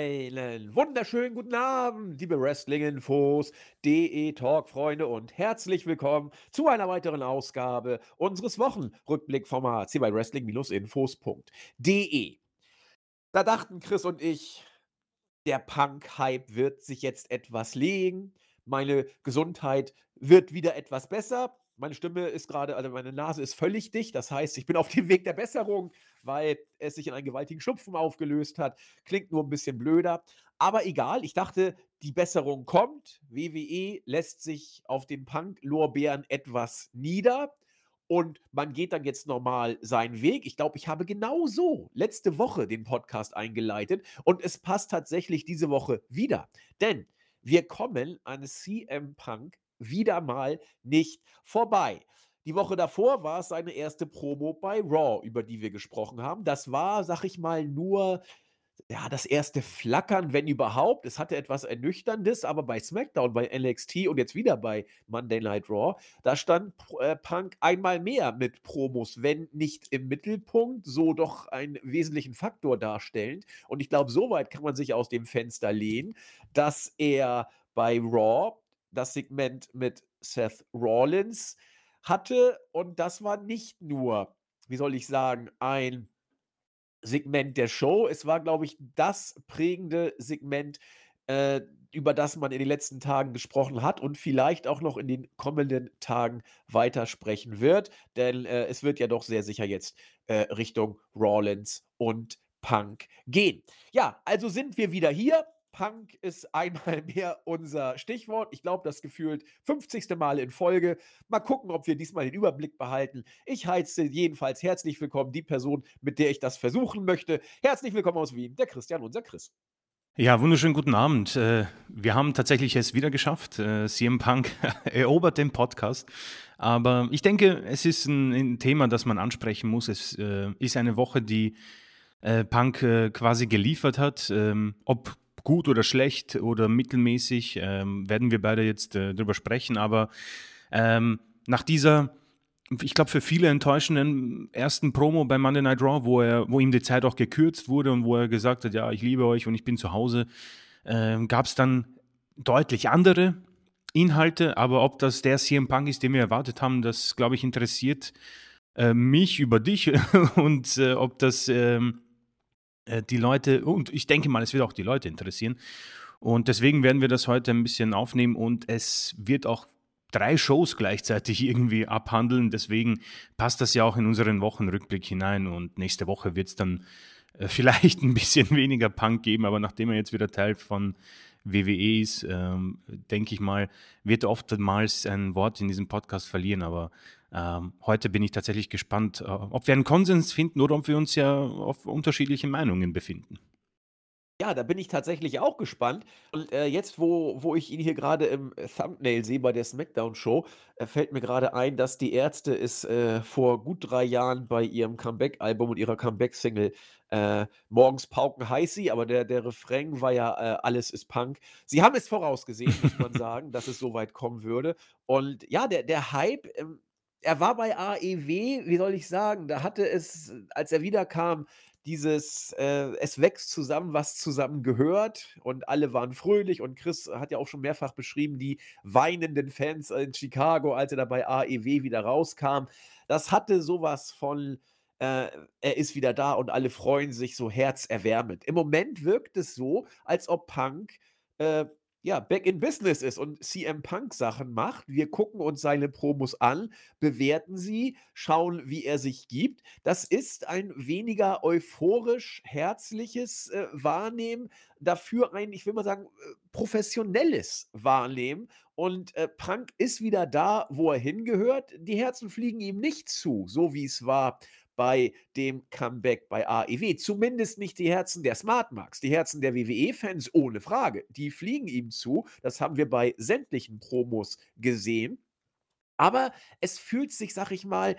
Einen wunderschönen guten Abend, liebe Wrestling-Infos, DE-Talk-Freunde und herzlich willkommen zu einer weiteren Ausgabe unseres Wochenrückblickformats hier bei Wrestling-Infos.de. Da dachten Chris und ich, der Punk-Hype wird sich jetzt etwas legen, meine Gesundheit wird wieder etwas besser. Meine Stimme ist gerade, also meine Nase ist völlig dicht. Das heißt, ich bin auf dem Weg der Besserung, weil es sich in einen gewaltigen Schupfen aufgelöst hat. Klingt nur ein bisschen blöder. Aber egal, ich dachte, die Besserung kommt. WWE lässt sich auf den Punk-Lorbeeren etwas nieder. Und man geht dann jetzt normal seinen Weg. Ich glaube, ich habe genau so letzte Woche den Podcast eingeleitet. Und es passt tatsächlich diese Woche wieder. Denn wir kommen an CM Punk wieder mal nicht vorbei. Die Woche davor war es seine erste Promo bei Raw, über die wir gesprochen haben. Das war, sag ich mal, nur ja, das erste Flackern, wenn überhaupt. Es hatte etwas Ernüchterndes, aber bei SmackDown, bei NXT und jetzt wieder bei Monday Night Raw, da stand äh, Punk einmal mehr mit Promos, wenn nicht im Mittelpunkt, so doch einen wesentlichen Faktor darstellend. Und ich glaube, soweit kann man sich aus dem Fenster lehnen, dass er bei Raw das Segment mit Seth Rollins hatte. Und das war nicht nur, wie soll ich sagen, ein Segment der Show. Es war, glaube ich, das prägende Segment, äh, über das man in den letzten Tagen gesprochen hat und vielleicht auch noch in den kommenden Tagen weitersprechen wird. Denn äh, es wird ja doch sehr sicher jetzt äh, Richtung Rollins und Punk gehen. Ja, also sind wir wieder hier. Punk ist einmal mehr unser Stichwort. Ich glaube, das gefühlt 50. Mal in Folge. Mal gucken, ob wir diesmal den Überblick behalten. Ich heiße jedenfalls herzlich willkommen die Person, mit der ich das versuchen möchte. Herzlich willkommen aus Wien, der Christian, unser Chris. Ja, wunderschönen guten Abend. Äh, wir haben tatsächlich es wieder geschafft. Äh, CM Punk erobert den Podcast. Aber ich denke, es ist ein, Thema, das man ansprechen muss. Es äh, ist eine Woche, die Punk quasi geliefert hat. Ähm, ob gut oder schlecht oder mittelmäßig, ähm, werden wir beide jetzt äh, drüber sprechen. Aber ähm, nach dieser, ich glaube, für viele enttäuschenden ersten Promo bei Monday Night Raw, wo, er, wo ihm die Zeit auch gekürzt wurde und wo er gesagt hat, ja, ich liebe euch und ich bin zu Hause, äh, gab es dann deutlich andere Inhalte. Aber ob das der CM Punk ist, den wir erwartet haben, das, glaube ich, interessiert äh, mich über dich und äh, ob das ähm, äh, die Leute, und ich denke mal, es wird auch die Leute interessieren. Und deswegen werden wir das heute ein bisschen aufnehmen und es wird auch drei Shows gleichzeitig irgendwie abhandeln. Deswegen passt das ja auch in unseren Wochenrückblick hinein und nächste Woche wird es dann äh, vielleicht ein bisschen weniger Punk geben, aber nachdem er jetzt wieder Teil von WWE ist, ähm, denke ich mal, wird oftmals ein Wort in diesem Podcast verlieren, aber ähm, heute bin ich tatsächlich gespannt, äh, ob wir einen Konsens finden oder ob wir uns ja auf unterschiedliche Meinungen befinden. Ja, da bin ich tatsächlich auch gespannt. Und äh, jetzt, wo, wo ich ihn hier gerade im Thumbnail sehe bei der SmackDown-Show, äh, fällt mir gerade ein, dass die Ärzte es äh, vor gut drei Jahren bei ihrem Comeback-Album und ihrer Comeback-Single äh, Morgens pauken heiß sie, aber der, der Refrain war ja äh, Alles ist Punk. Sie haben es vorausgesehen, muss man sagen, dass es so weit kommen würde. Und ja, der, der Hype, ähm, er war bei AEW, wie soll ich sagen, da hatte es, als er wiederkam, dieses, äh, es wächst zusammen, was zusammen gehört und alle waren fröhlich und Chris hat ja auch schon mehrfach beschrieben, die weinenden Fans in Chicago, als er da bei AEW wieder rauskam. Das hatte sowas von, äh, er ist wieder da und alle freuen sich so herzerwärmend. Im Moment wirkt es so, als ob Punk äh, ja, back in business ist und CM Punk Sachen macht. Wir gucken uns seine Promos an, bewerten sie, schauen, wie er sich gibt. Das ist ein weniger euphorisch, herzliches äh, Wahrnehmen, dafür ein, ich will mal sagen, äh, professionelles Wahrnehmen. Und äh, Punk ist wieder da, wo er hingehört. Die Herzen fliegen ihm nicht zu, so wie es war bei dem Comeback bei AEW. Zumindest nicht die Herzen der Smartmarks. Die Herzen der WWE-Fans, ohne Frage. Die fliegen ihm zu. Das haben wir bei sämtlichen Promos gesehen. Aber es fühlt sich, sag ich mal,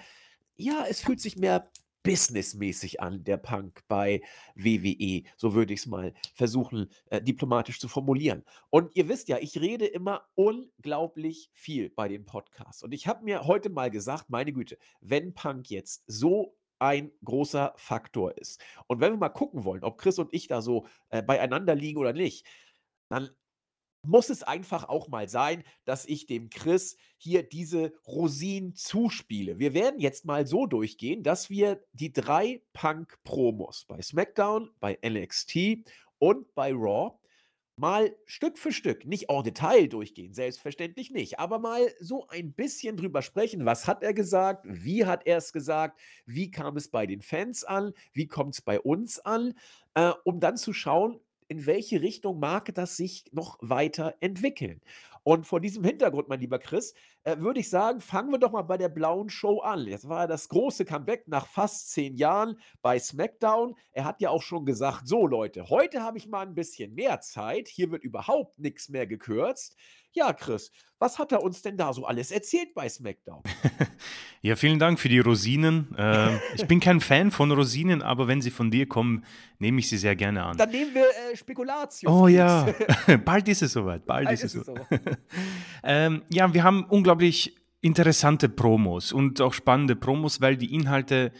ja, es fühlt sich mehr businessmäßig an, der Punk bei WWE. So würde ich es mal versuchen, äh, diplomatisch zu formulieren. Und ihr wisst ja, ich rede immer unglaublich viel bei den Podcasts. Und ich habe mir heute mal gesagt, meine Güte, wenn Punk jetzt so ein großer Faktor ist. Und wenn wir mal gucken wollen, ob Chris und ich da so äh, beieinander liegen oder nicht, dann muss es einfach auch mal sein, dass ich dem Chris hier diese Rosinen zuspiele. Wir werden jetzt mal so durchgehen, dass wir die drei Punk-Promos bei SmackDown, bei NXT und bei Raw mal Stück für Stück, nicht en Detail durchgehen, selbstverständlich nicht, aber mal so ein bisschen drüber sprechen. Was hat er gesagt? Wie hat er es gesagt? Wie kam es bei den Fans an? Wie kommt es bei uns an? Äh, um dann zu schauen, in welche Richtung mag das sich noch weiter entwickeln. Und vor diesem Hintergrund, mein lieber Chris, äh, würde ich sagen, fangen wir doch mal bei der blauen Show an. Jetzt war das große Comeback nach fast zehn Jahren bei SmackDown. Er hat ja auch schon gesagt, so Leute, heute habe ich mal ein bisschen mehr Zeit. Hier wird überhaupt nichts mehr gekürzt. Ja, Chris, was hat er uns denn da so alles erzählt bei SmackDown? ja, vielen Dank für die Rosinen. Äh, ich bin kein Fan von Rosinen, aber wenn sie von dir kommen, nehme ich sie sehr gerne an. Dann nehmen wir äh, Spekulatius. Oh ja, bald ist es soweit. Bald, bald ist, ist, es soweit. ähm, ja, wir haben unglaublich interessante Promos und auch spannende Promos, weil die Inhalte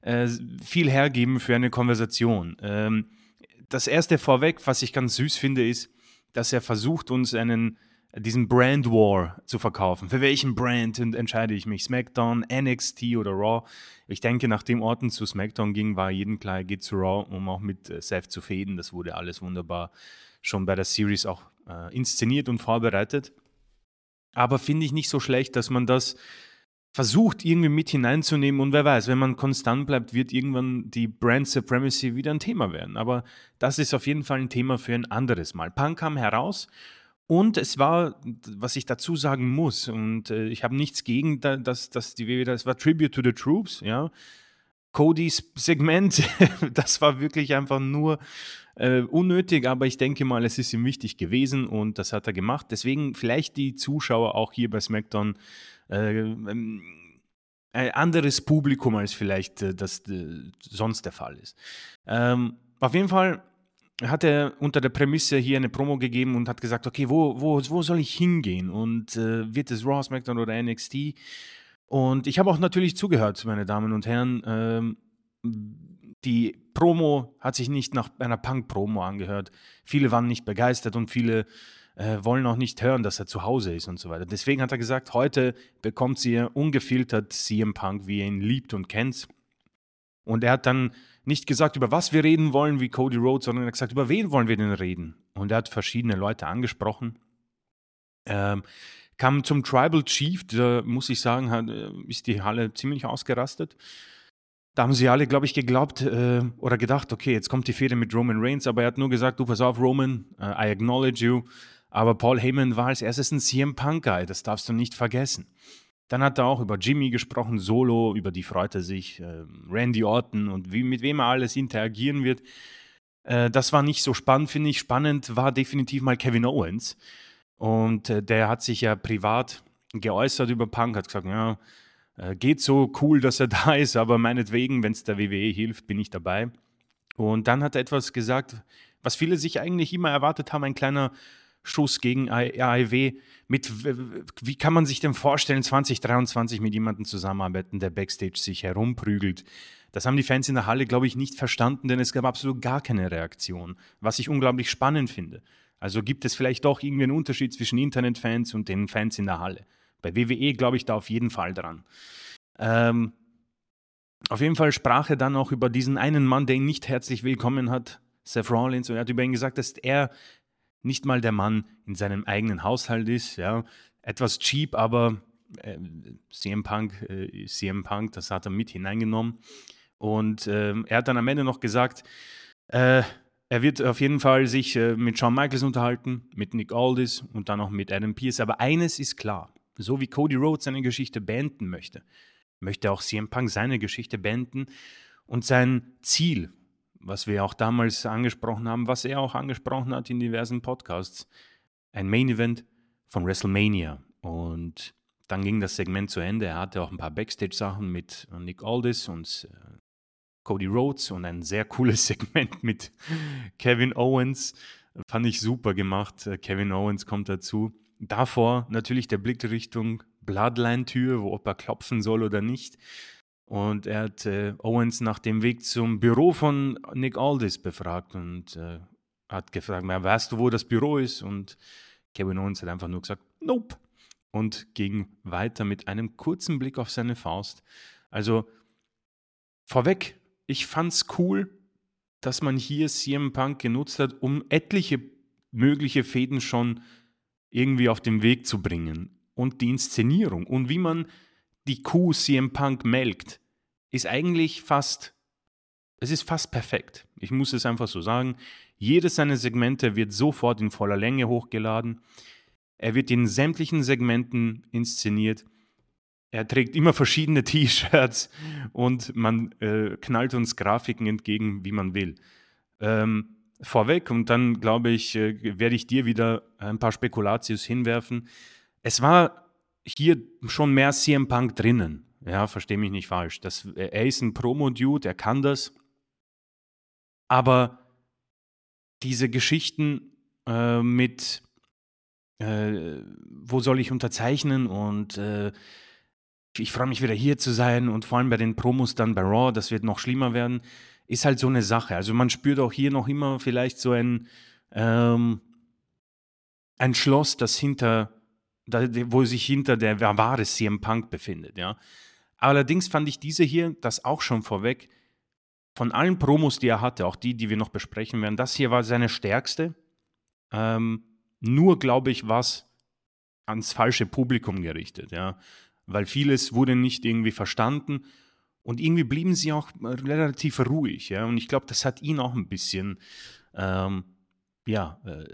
äh, viel hergeben für eine Konversation. Ähm, das erste vorweg, was ich ganz süß finde, ist, dass er versucht, uns einen diesen Brand War zu verkaufen. Für welchen Brand entscheide ich mich? SmackDown, NXT oder Raw? Ich denke, nachdem Orton zu SmackDown ging, war jedem klar, er geht zu Raw, um auch mit äh, Seth zu fäden. Das wurde alles wunderbar schon bei der Series auch äh, inszeniert und vorbereitet. Aber finde ich nicht so schlecht, dass man das versucht irgendwie mit hineinzunehmen und wer weiß, wenn man konstant bleibt, wird irgendwann die Brand Supremacy wieder ein Thema werden. Aber das ist auf jeden Fall ein Thema für ein anderes Mal. Punk kam heraus und es war, was ich dazu sagen muss, und äh, ich habe nichts gegen, da, dass, dass die WWE, das war Tribute to the Troops, ja. Codys Segment, das war wirklich einfach nur äh, unnötig, aber ich denke mal, es ist ihm wichtig gewesen und das hat er gemacht. Deswegen vielleicht die Zuschauer auch hier bei SmackDown äh, ähm, ein anderes Publikum als vielleicht äh, das äh, sonst der Fall ist. Ähm, auf jeden Fall hat er unter der Prämisse hier eine Promo gegeben und hat gesagt, okay, wo, wo, wo soll ich hingehen? Und äh, wird es Raw, SmackDown oder NXT? Und ich habe auch natürlich zugehört, meine Damen und Herren. Ähm, die Promo hat sich nicht nach einer Punk-Promo angehört. Viele waren nicht begeistert und viele äh, wollen auch nicht hören, dass er zu Hause ist und so weiter. Deswegen hat er gesagt, heute bekommt ihr ungefiltert CM Punk, wie ihr ihn liebt und kennt. Und er hat dann nicht gesagt, über was wir reden wollen, wie Cody Rhodes, sondern er hat gesagt, über wen wollen wir denn reden? Und er hat verschiedene Leute angesprochen. Ähm, kam zum Tribal Chief, da muss ich sagen, hat, äh, ist die Halle ziemlich ausgerastet. Da haben sie alle, glaube ich, geglaubt äh, oder gedacht, okay, jetzt kommt die Fehde mit Roman Reigns, aber er hat nur gesagt, du pass auf, Roman, uh, I acknowledge you. Aber Paul Heyman war als erstes ein CM Punk-Guy, das darfst du nicht vergessen. Dann hat er auch über Jimmy gesprochen, Solo, über die freut er sich, äh, Randy Orton und wie, mit wem er alles interagieren wird. Äh, das war nicht so spannend, finde ich. Spannend war definitiv mal Kevin Owens. Und äh, der hat sich ja privat geäußert über Punk, hat gesagt, ja, äh, geht so cool, dass er da ist, aber meinetwegen, wenn es der WWE hilft, bin ich dabei. Und dann hat er etwas gesagt, was viele sich eigentlich immer erwartet haben, ein kleiner Schuss gegen AIW. Mit, wie kann man sich denn vorstellen, 2023 mit jemandem zusammenarbeiten, der Backstage sich herumprügelt? Das haben die Fans in der Halle, glaube ich, nicht verstanden, denn es gab absolut gar keine Reaktion, was ich unglaublich spannend finde. Also gibt es vielleicht doch irgendwie einen Unterschied zwischen Internetfans und den Fans in der Halle. Bei WWE glaube ich da auf jeden Fall dran. Ähm, auf jeden Fall sprach er dann auch über diesen einen Mann, der ihn nicht herzlich willkommen hat, Seth Rollins, und er hat über ihn gesagt, dass er nicht mal der Mann in seinem eigenen Haushalt ist, ja, etwas cheap, aber äh, CM Punk, äh, CM Punk, das hat er mit hineingenommen. Und äh, er hat dann am Ende noch gesagt, äh, er wird auf jeden Fall sich äh, mit Shawn Michaels unterhalten, mit Nick Aldis und dann auch mit Adam Pierce. Aber eines ist klar, so wie Cody Rhodes seine Geschichte beenden möchte, möchte auch CM Punk seine Geschichte beenden. Und sein Ziel was wir auch damals angesprochen haben, was er auch angesprochen hat in diversen Podcasts. Ein Main Event von WrestleMania. Und dann ging das Segment zu Ende. Er hatte auch ein paar Backstage-Sachen mit Nick Aldis und äh, Cody Rhodes und ein sehr cooles Segment mit Kevin Owens. Fand ich super gemacht. Äh, Kevin Owens kommt dazu. Davor natürlich der Blick Richtung Bloodline-Tür, wo ob er klopfen soll oder nicht. Und er hat äh, Owens nach dem Weg zum Büro von Nick Aldis befragt und äh, hat gefragt, weißt du, wo das Büro ist? Und Kevin Owens hat einfach nur gesagt, nope. Und ging weiter mit einem kurzen Blick auf seine Faust. Also vorweg, ich fand's cool, dass man hier CM Punk genutzt hat, um etliche mögliche Fäden schon irgendwie auf den Weg zu bringen. Und die Inszenierung und wie man die Kuh CM Punk melkt, ist eigentlich fast, es ist fast perfekt. Ich muss es einfach so sagen. Jedes seiner Segmente wird sofort in voller Länge hochgeladen. Er wird in sämtlichen Segmenten inszeniert. Er trägt immer verschiedene T-Shirts und man äh, knallt uns Grafiken entgegen, wie man will. Ähm, vorweg und dann glaube ich, äh, werde ich dir wieder ein paar Spekulatius hinwerfen. Es war hier schon mehr CM Punk drinnen. Ja, verstehe mich nicht falsch. Das, er ist ein Promo-Dude, er kann das. Aber diese Geschichten äh, mit, äh, wo soll ich unterzeichnen und äh, ich freue mich wieder hier zu sein und vor allem bei den Promos dann bei Raw, das wird noch schlimmer werden, ist halt so eine Sache. Also man spürt auch hier noch immer vielleicht so ein, ähm, ein Schloss, das hinter, wo sich hinter der wahre CM Punk befindet, ja. Allerdings fand ich diese hier, das auch schon vorweg, von allen Promos, die er hatte, auch die, die wir noch besprechen werden, das hier war seine stärkste. Ähm, nur, glaube ich, was ans falsche Publikum gerichtet, ja weil vieles wurde nicht irgendwie verstanden und irgendwie blieben sie auch relativ ruhig, ja. Und ich glaube, das hat ihn auch ein bisschen, ähm, ja, äh,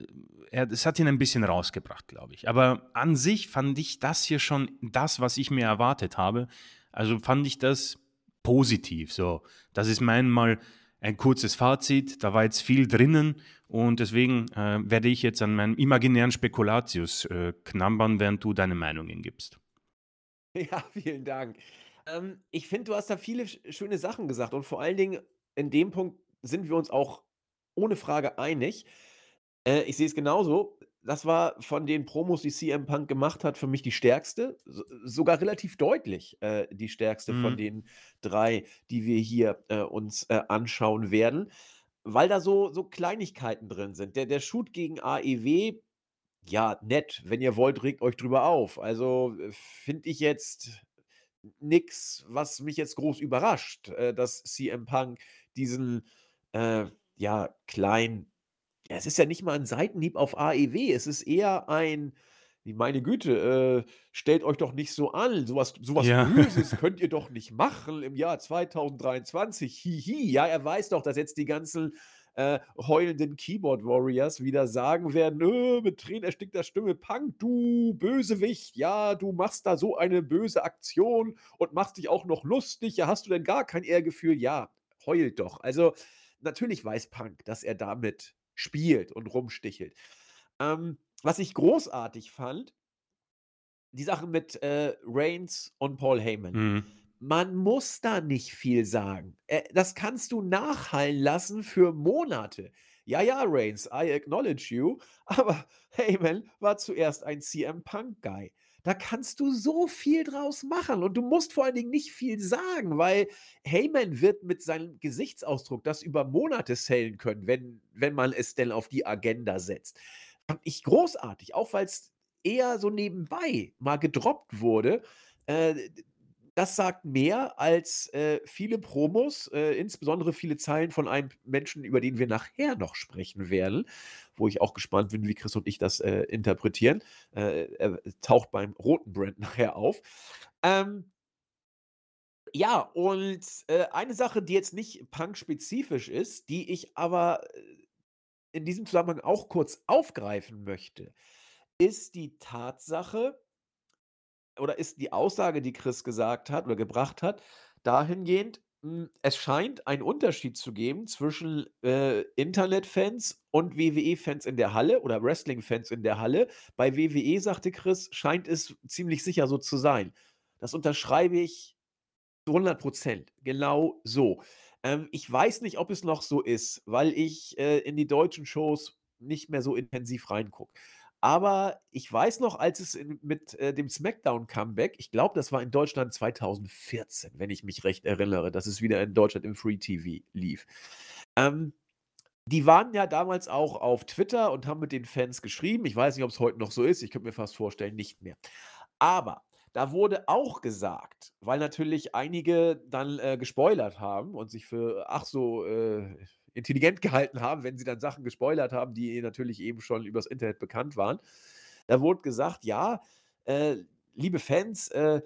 er, das hat ihn ein bisschen rausgebracht, glaube ich. Aber an sich fand ich das hier schon das, was ich mir erwartet habe. Also fand ich das positiv. So, das ist mein mal ein kurzes Fazit. Da war jetzt viel drinnen und deswegen äh, werde ich jetzt an meinem imaginären Spekulatius äh, knabbern, während du deine Meinungen gibst. Ja, vielen Dank. Ähm, ich finde, du hast da viele schöne Sachen gesagt und vor allen Dingen in dem Punkt sind wir uns auch ohne Frage einig. Äh, ich sehe es genauso. Das war von den Promos, die CM Punk gemacht hat, für mich die stärkste, so sogar relativ deutlich, äh, die stärkste von mhm. den drei, die wir hier, äh, uns, äh, anschauen werden, weil da so so Kleinigkeiten drin sind. Der der Shoot gegen AEW ja, nett. Wenn ihr wollt, regt euch drüber auf. Also, äh, finde ich jetzt nichts, was mich jetzt groß überrascht, äh, dass CM Punk diesen, äh, ja, kleinen ja, es ist ja nicht mal ein Seitenhieb auf AEW. Es ist eher ein meine Güte, äh, stellt euch doch nicht so an. Sowas was Ja. Böses könnt ihr doch nicht machen im Jahr 2023. Hihi. Ja, er weiß doch, dass jetzt die ganzen äh, heulenden Keyboard Warriors wieder sagen werden, äh, mit Tränen erstickter Stimme, Punk, du Bösewicht, ja, du machst da so eine böse Aktion und machst dich auch noch lustig, ja, hast du denn gar kein Ehrgefühl? Ja, heult doch. Also natürlich weiß Punk, dass er damit spielt und rumstichelt. Ähm, was ich großartig fand, die Sache mit äh, Reigns und Paul Heyman. Mhm. Man muss da nicht viel sagen. Äh, das kannst du nachhallen lassen für Monate. Ja, ja, Reigns, I acknowledge you, aber Heyman war zuerst ein CM Punk Guy. Da kannst du so viel draus machen und du musst vor allen Dingen nicht viel sagen, weil Heyman wird mit seinem Gesichtsausdruck das über Monate sellen können, wenn, wenn man es denn auf die Agenda setzt. Fand ich großartig, auch weil es eher so nebenbei mal gedroppt wurde. Äh, das sagt mehr als äh, viele Promos, äh, insbesondere viele Zeilen von einem Menschen, über den wir nachher noch sprechen werden, wo ich auch gespannt bin, wie Chris und ich das äh, interpretieren. Äh, er taucht beim roten Brand nachher auf. Ähm, ja, und äh, eine Sache, die jetzt nicht punk-spezifisch ist, die ich aber äh, in diesem Zusammenhang auch kurz aufgreifen möchte, ist die Tatsache, oder ist die Aussage, die Chris gesagt hat oder gebracht hat, dahingehend, hm, es scheint einen Unterschied zu geben zwischen, äh, Internetfans und WWE-Fans in der Halle oder Wrestling-Fans in der Halle. Bei WWE, sagte Chris, scheint es ziemlich sicher so zu sein. Das unterschreibe ich zu 100% Genau so. Ähm, ich weiß nicht, ob es noch so ist, weil ich, äh, in die deutschen Shows nicht mehr so intensiv reingucke. Aber ich weiß noch, als es in, mit äh, dem SmackDown-Comeback, ich glaube, das war in Deutschland 2014, wenn ich mich recht erinnere, dass es wieder in Deutschland im Free TV lief. Ähm, die waren ja damals auch auf Twitter und haben mit den Fans geschrieben. Ich weiß nicht, ob es heute noch so ist. Ich könnte mir fast vorstellen, nicht mehr. Aber da wurde auch gesagt, weil natürlich einige dann äh, gespoilert haben und sich für ach so äh, intelligent gehalten haben, wenn sie dann Sachen gespoilert haben, die natürlich eben schon übers Internet bekannt waren. Da wurde gesagt, ja, äh, liebe Fans, äh,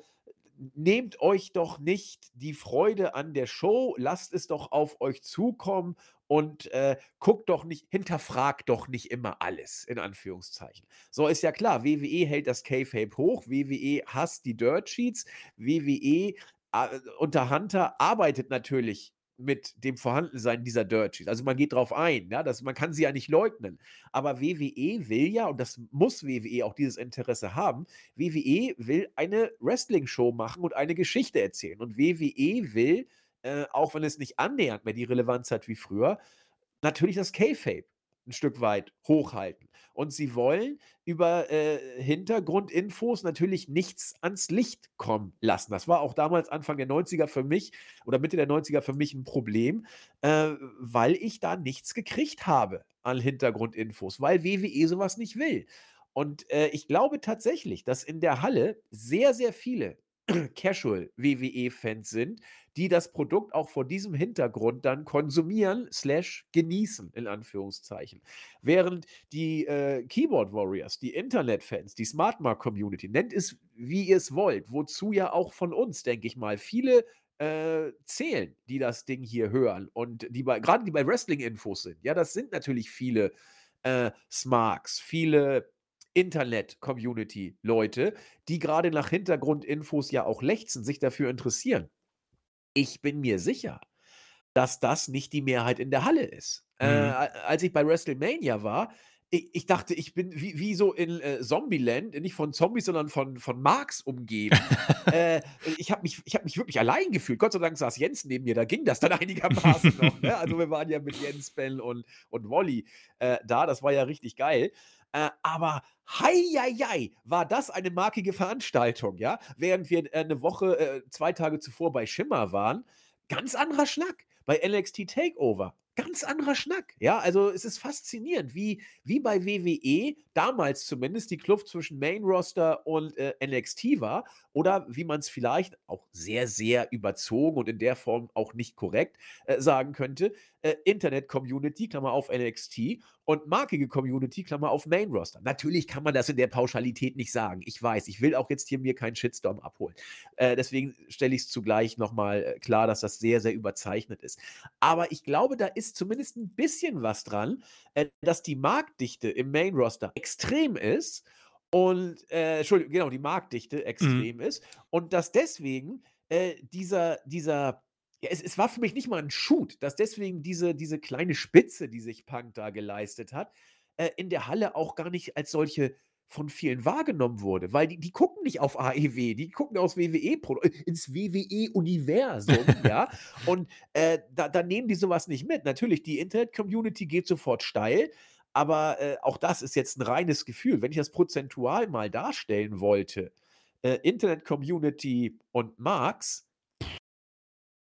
nehmt euch doch nicht die Freude an der Show, lasst es doch auf euch zukommen und äh, guckt doch nicht, hinterfragt doch nicht immer alles, in Anführungszeichen. So ist ja klar, WWE hält das K-Fape hoch, WWE hasst die Dirt Sheets, WWE äh, unter Hunter arbeitet natürlich mit dem Vorhandensein dieser Dirt Sheets. Also man geht drauf ein, ja, das, man kann sie ja nicht leugnen. Aber WWE will ja, und das muss WWE auch dieses Interesse haben, WWE will eine Wrestling-Show machen und eine Geschichte erzählen. Und WWE will äh, auch wenn es nicht annähernd mehr die Relevanz hat wie früher, natürlich das K-Fape ein Stück weit hochhalten. Und sie wollen über äh, Hintergrundinfos natürlich nichts ans Licht kommen lassen. Das war auch damals Anfang der 90er für mich oder Mitte der 90er für mich ein Problem, äh, weil ich da nichts gekriegt habe an Hintergrundinfos, weil WWE sowas nicht will. Und äh, ich glaube tatsächlich, dass in der Halle sehr, sehr viele Casual-WWE-Fans sind, die das Produkt auch vor diesem Hintergrund dann konsumieren slash genießen, in Anführungszeichen. Während die äh, Keyboard Warriors, die Internet-Fans, die Smartmark-Community, nennt es, wie ihr es wollt, wozu ja auch von uns, denke ich mal, viele äh, zählen, die das Ding hier hören und die bei, gerade die bei Wrestling-Infos sind. Ja, das sind natürlich viele äh, Smarks, viele Internet-Community-Leute, die gerade nach Hintergrundinfos ja auch lechzen, sich dafür interessieren. Ich bin mir sicher, dass das nicht die Mehrheit in der Halle ist. Äh, mhm. Äh, als ich bei WrestleMania war, ich, ich dachte, ich bin wie, wie so in äh, Zombieland, nicht von Zombies, sondern von, von Marks umgeben. äh, ich habe mich, hab mich wirklich allein gefühlt. Gott sei Dank saß Jens neben mir, da ging das dann einigermaßen noch. Ne? Also wir waren ja mit Jens, Ben und, und Wolli äh, da, das war ja richtig geil. Äh, aber hei, war das eine markige Veranstaltung, ja? Während wir äh, eine Woche, äh, zwei Tage zuvor bei Schimmer waren, ganz anderer Schnack. Bei NXT Takeover ganz anderer Schnack. Ja, also es ist faszinierend, wie, wie bei WWE damals zumindest die Kluft zwischen Main Roster und äh, NXT war oder wie man es vielleicht auch sehr, sehr überzogen und in der Form auch nicht korrekt äh, sagen könnte, äh, Internet-Community, Klammer auf NXT und markige Community, Klammer auf Main Roster. Natürlich kann man das in der Pauschalität nicht sagen. Ich weiß, ich will auch jetzt hier mir keinen Shitstorm abholen. Äh, deswegen stelle ich es zugleich nochmal äh, klar, dass das sehr, sehr überzeichnet ist. Aber ich glaube, da ist zumindest ein bisschen was dran, äh, dass die Marktdichte im Main Roster extrem ist und, äh, Entschuldigung, genau, die Marktdichte mhm. extrem mhm. ist und dass deswegen äh, dieser, dieser ja, es, es war für mich nicht mal ein Shoot, dass deswegen diese, diese kleine Spitze, die sich Punk da geleistet hat, äh, in der Halle auch gar nicht als solche von vielen wahrgenommen wurde, weil die, die gucken nicht auf AEW, die gucken aus WWE ins WWE-Universum, ja. Und äh, da, da, nehmen die sowas nicht mit. Natürlich, die Internet-Community geht sofort steil, aber äh, auch das ist jetzt ein reines Gefühl. Wenn ich das prozentual mal darstellen wollte, äh, Internet-Community und Marx,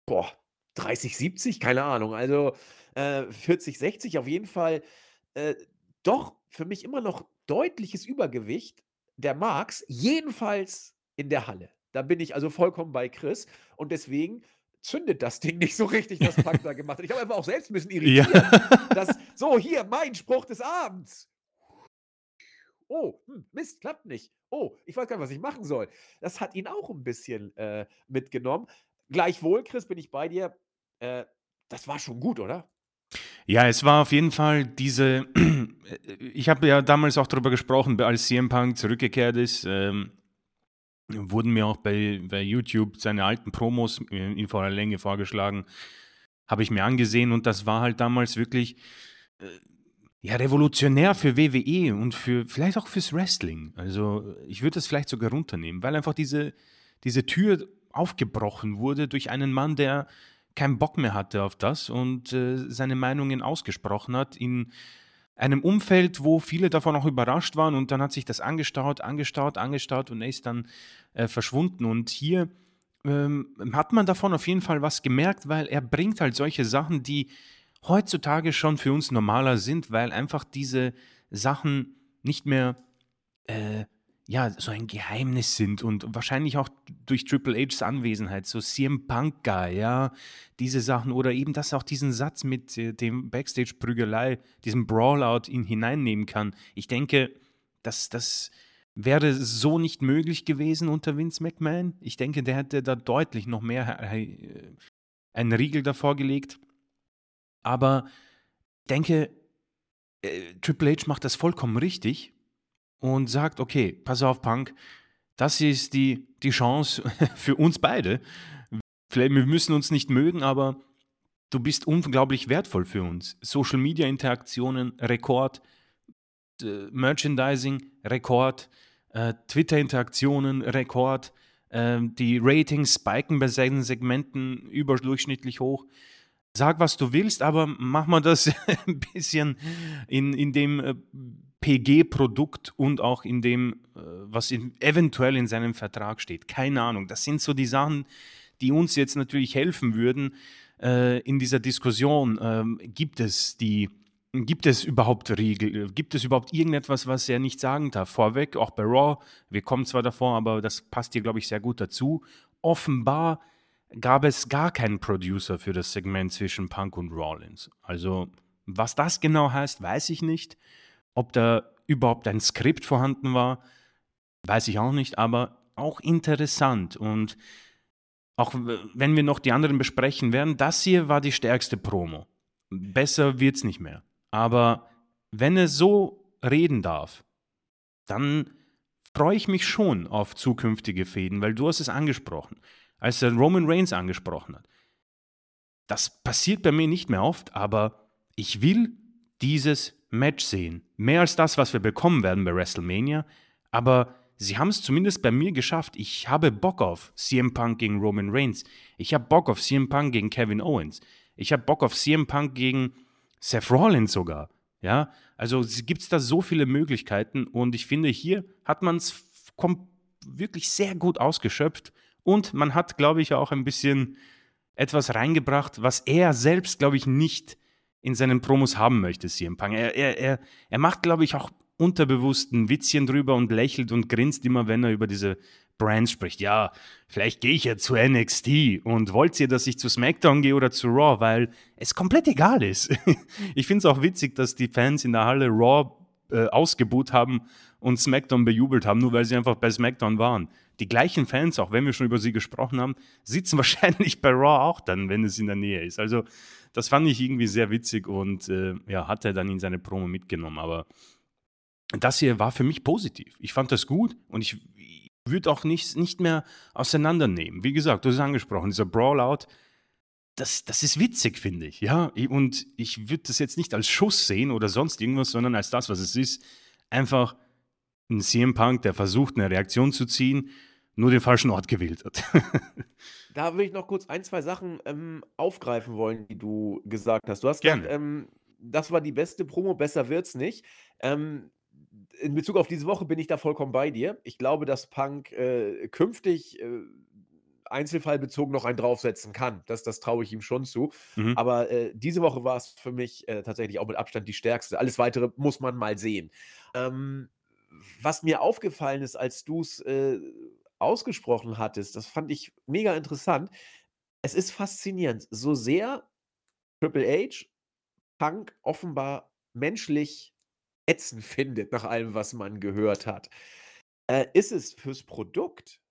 boah, 30, 70, keine Ahnung. Also äh, 40, 60 auf jeden Fall. Äh, doch für mich immer noch deutliches Übergewicht der Marx, jedenfalls in der Halle. Da bin ich also vollkommen bei Chris und deswegen zündet das Ding nicht so richtig, was Pack da gemacht hat. Ich habe einfach auch selbst ein bisschen irritiert, ja. dass, so, hier, mein Spruch des Abends. Oh, hm, Mist, klappt nicht. Oh, ich weiß gar nicht, was ich machen soll. Das hat ihn auch ein bisschen äh, mitgenommen. Gleichwohl, Chris, bin ich bei dir. Äh, das war schon gut, oder? Ja, es war auf jeden Fall diese. ich habe ja damals auch darüber gesprochen, als CM Punk zurückgekehrt ist. Ähm, wurden mir auch bei, bei YouTube seine alten Promos in voller Länge vorgeschlagen. Habe ich mir angesehen und das war halt damals wirklich. Äh, ja, revolutionär für WWE und für vielleicht auch fürs Wrestling. Also ich würde das vielleicht sogar runternehmen, weil einfach diese, diese Tür aufgebrochen wurde durch einen Mann, der keinen Bock mehr hatte auf das und äh, seine Meinungen ausgesprochen hat in einem Umfeld, wo viele davon auch überrascht waren und dann hat sich das angestaut, angestaut, angestaut und er ist dann äh, verschwunden. Und hier ähm, hat man davon auf jeden Fall was gemerkt, weil er bringt halt solche Sachen, die heutzutage schon für uns normaler sind, weil einfach diese Sachen nicht mehr äh, ja, so ein Geheimnis sind und wahrscheinlich auch durch Triple H's Anwesenheit, so CM Punk Guy, ja, diese Sachen oder eben, dass er auch diesen Satz mit äh, dem Backstage-Prügelei, diesem Brawlout ihn hineinnehmen kann. Ich denke, dass das wäre so nicht möglich gewesen unter Vince McMahon. Ich denke, der hätte da deutlich noch mehr äh, einen Riegel davor gelegt. Aber ich denke, äh, Triple H macht das vollkommen richtig und sagt, okay, pass auf, Punk, das ist die, die Chance für uns beide. Vielleicht, wir müssen uns nicht mögen, aber du bist unglaublich wertvoll für uns. Social Media Interaktionen, Rekord, äh, Merchandising, Rekord, äh, Twitter Interaktionen, Rekord, äh, die Ratings spiken bei seinen Segmenten überdurchschnittlich hoch. Sag, was du willst, aber mach mal das ein bisschen in, in dem äh, PG-Produkt und auch in dem, äh, was in, eventuell in seinem Vertrag steht. Keine Ahnung. Das sind so die Sachen, die uns jetzt natürlich helfen würden äh, in dieser Diskussion. Ähm, gibt es die, gibt es überhaupt Regeln? Gibt es überhaupt irgendetwas, was er nicht sagen darf? Vorweg, auch bei Raw, wir kommen zwar davor, aber das passt hier, glaube ich, sehr gut dazu. Offenbar gab es gar keinen Producer für das Segment zwischen Punk und Rollins. Also, was das genau heißt, weiß ich nicht. Ob da überhaupt ein Skript vorhanden war, weiß ich auch nicht, aber auch interessant. Und auch wenn wir noch die anderen besprechen werden, das hier war die stärkste Promo. Besser wird es nicht mehr. Aber wenn er so reden darf, dann freue ich mich schon auf zukünftige Fäden, weil du hast es angesprochen, als er Roman Reigns angesprochen hat. Das passiert bei mir nicht mehr oft, aber ich will dieses Match sehen. Mehr als das, was wir bekommen werden bei WrestleMania. Aber sie haben es zumindest bei mir geschafft. Ich habe Bock auf CM Punk gegen Roman Reigns. Ich habe Bock auf CM Punk gegen Kevin Owens. Ich habe Bock auf CM Punk gegen Seth Rollins sogar. Ja, also gibt es da so viele Möglichkeiten und ich finde, hier hat man es wirklich sehr gut ausgeschöpft und man hat, glaube ich, auch ein bisschen etwas reingebracht, was er selbst, glaube ich, nicht in seinen Promos haben möchte, CM Punk. Er, er, er, er macht, glaube ich, auch unterbewusst ein Witzchen drüber und lächelt und grinst immer, wenn er über diese Brands spricht. Ja, vielleicht gehe ich ja zu NXT und wollt ihr, dass ich zu SmackDown gehe oder zu Raw, weil es komplett egal ist. ich finde es auch witzig, dass die Fans in der Halle Raw äh, ausgebuht haben und SmackDown bejubelt haben, nur weil sie einfach bei SmackDown waren. Die gleichen Fans, auch wenn wir schon über sie gesprochen haben, sitzen wahrscheinlich bei Raw auch dann, wenn es in der Nähe ist. Also das fand ich irgendwie sehr witzig und äh, ja, hat er dann in seine Promo mitgenommen. Aber das hier war für mich positiv. Ich fand das gut und ich, würde auch nicht, nicht mehr auseinandernehmen. Wie gesagt, du hast es angesprochen, dieser Brawlout, das, das ist witzig, finde ich. Ja, und ich würde das jetzt nicht als Schuss sehen oder sonst irgendwas, sondern als das, was es ist. Einfach ein CM Punk, der versucht, eine Reaktion zu ziehen, nur den falschen Ort gewählt hat. Da will ich noch kurz ein, zwei Sachen ähm, aufgreifen wollen, die du gesagt hast. Du hast gesagt, ähm, das war die beste Promo, besser wird's nicht. Ähm, in Bezug auf diese Woche bin ich da vollkommen bei dir. Ich glaube, dass Punk äh, künftig äh, einzelfallbezogen noch einen draufsetzen kann. Das, das traue ich ihm schon zu. Mhm. Aber äh, diese Woche war es für mich äh, tatsächlich auch mit Abstand die stärkste. Alles weitere muss man mal sehen. Ähm, was mir aufgefallen ist, als du es äh, ausgesprochen hattest, das fand ich mega interessant. Es ist faszinierend, so sehr Triple H Punk offenbar menschlich ätzend findet, nach allem, was man gehört hat. Äh, ist es fürs Produkt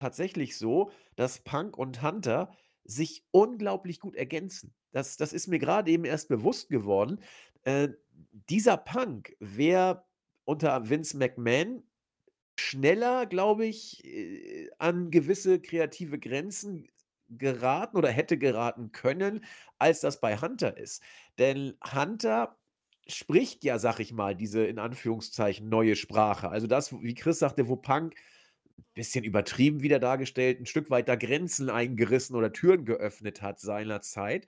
tatsächlich so, dass Punk und Hunter sich unglaublich gut ergänzen. Das, das ist mir gerade eben erst bewusst geworden. Äh, dieser Punk wäre unter Vince McMahon schneller, glaube ich, äh, an gewisse kreative Grenzen geraten oder hätte geraten können, als das bei Hunter ist. Denn Hunter spricht ja, sag ich mal, diese in Anführungszeichen neue Sprache. Also das, wie Chris sagte, wo Punk ein bisschen übertrieben wieder dargestellt, ein Stück weit da Grenzen eingerissen oder Türen geöffnet hat seinerzeit.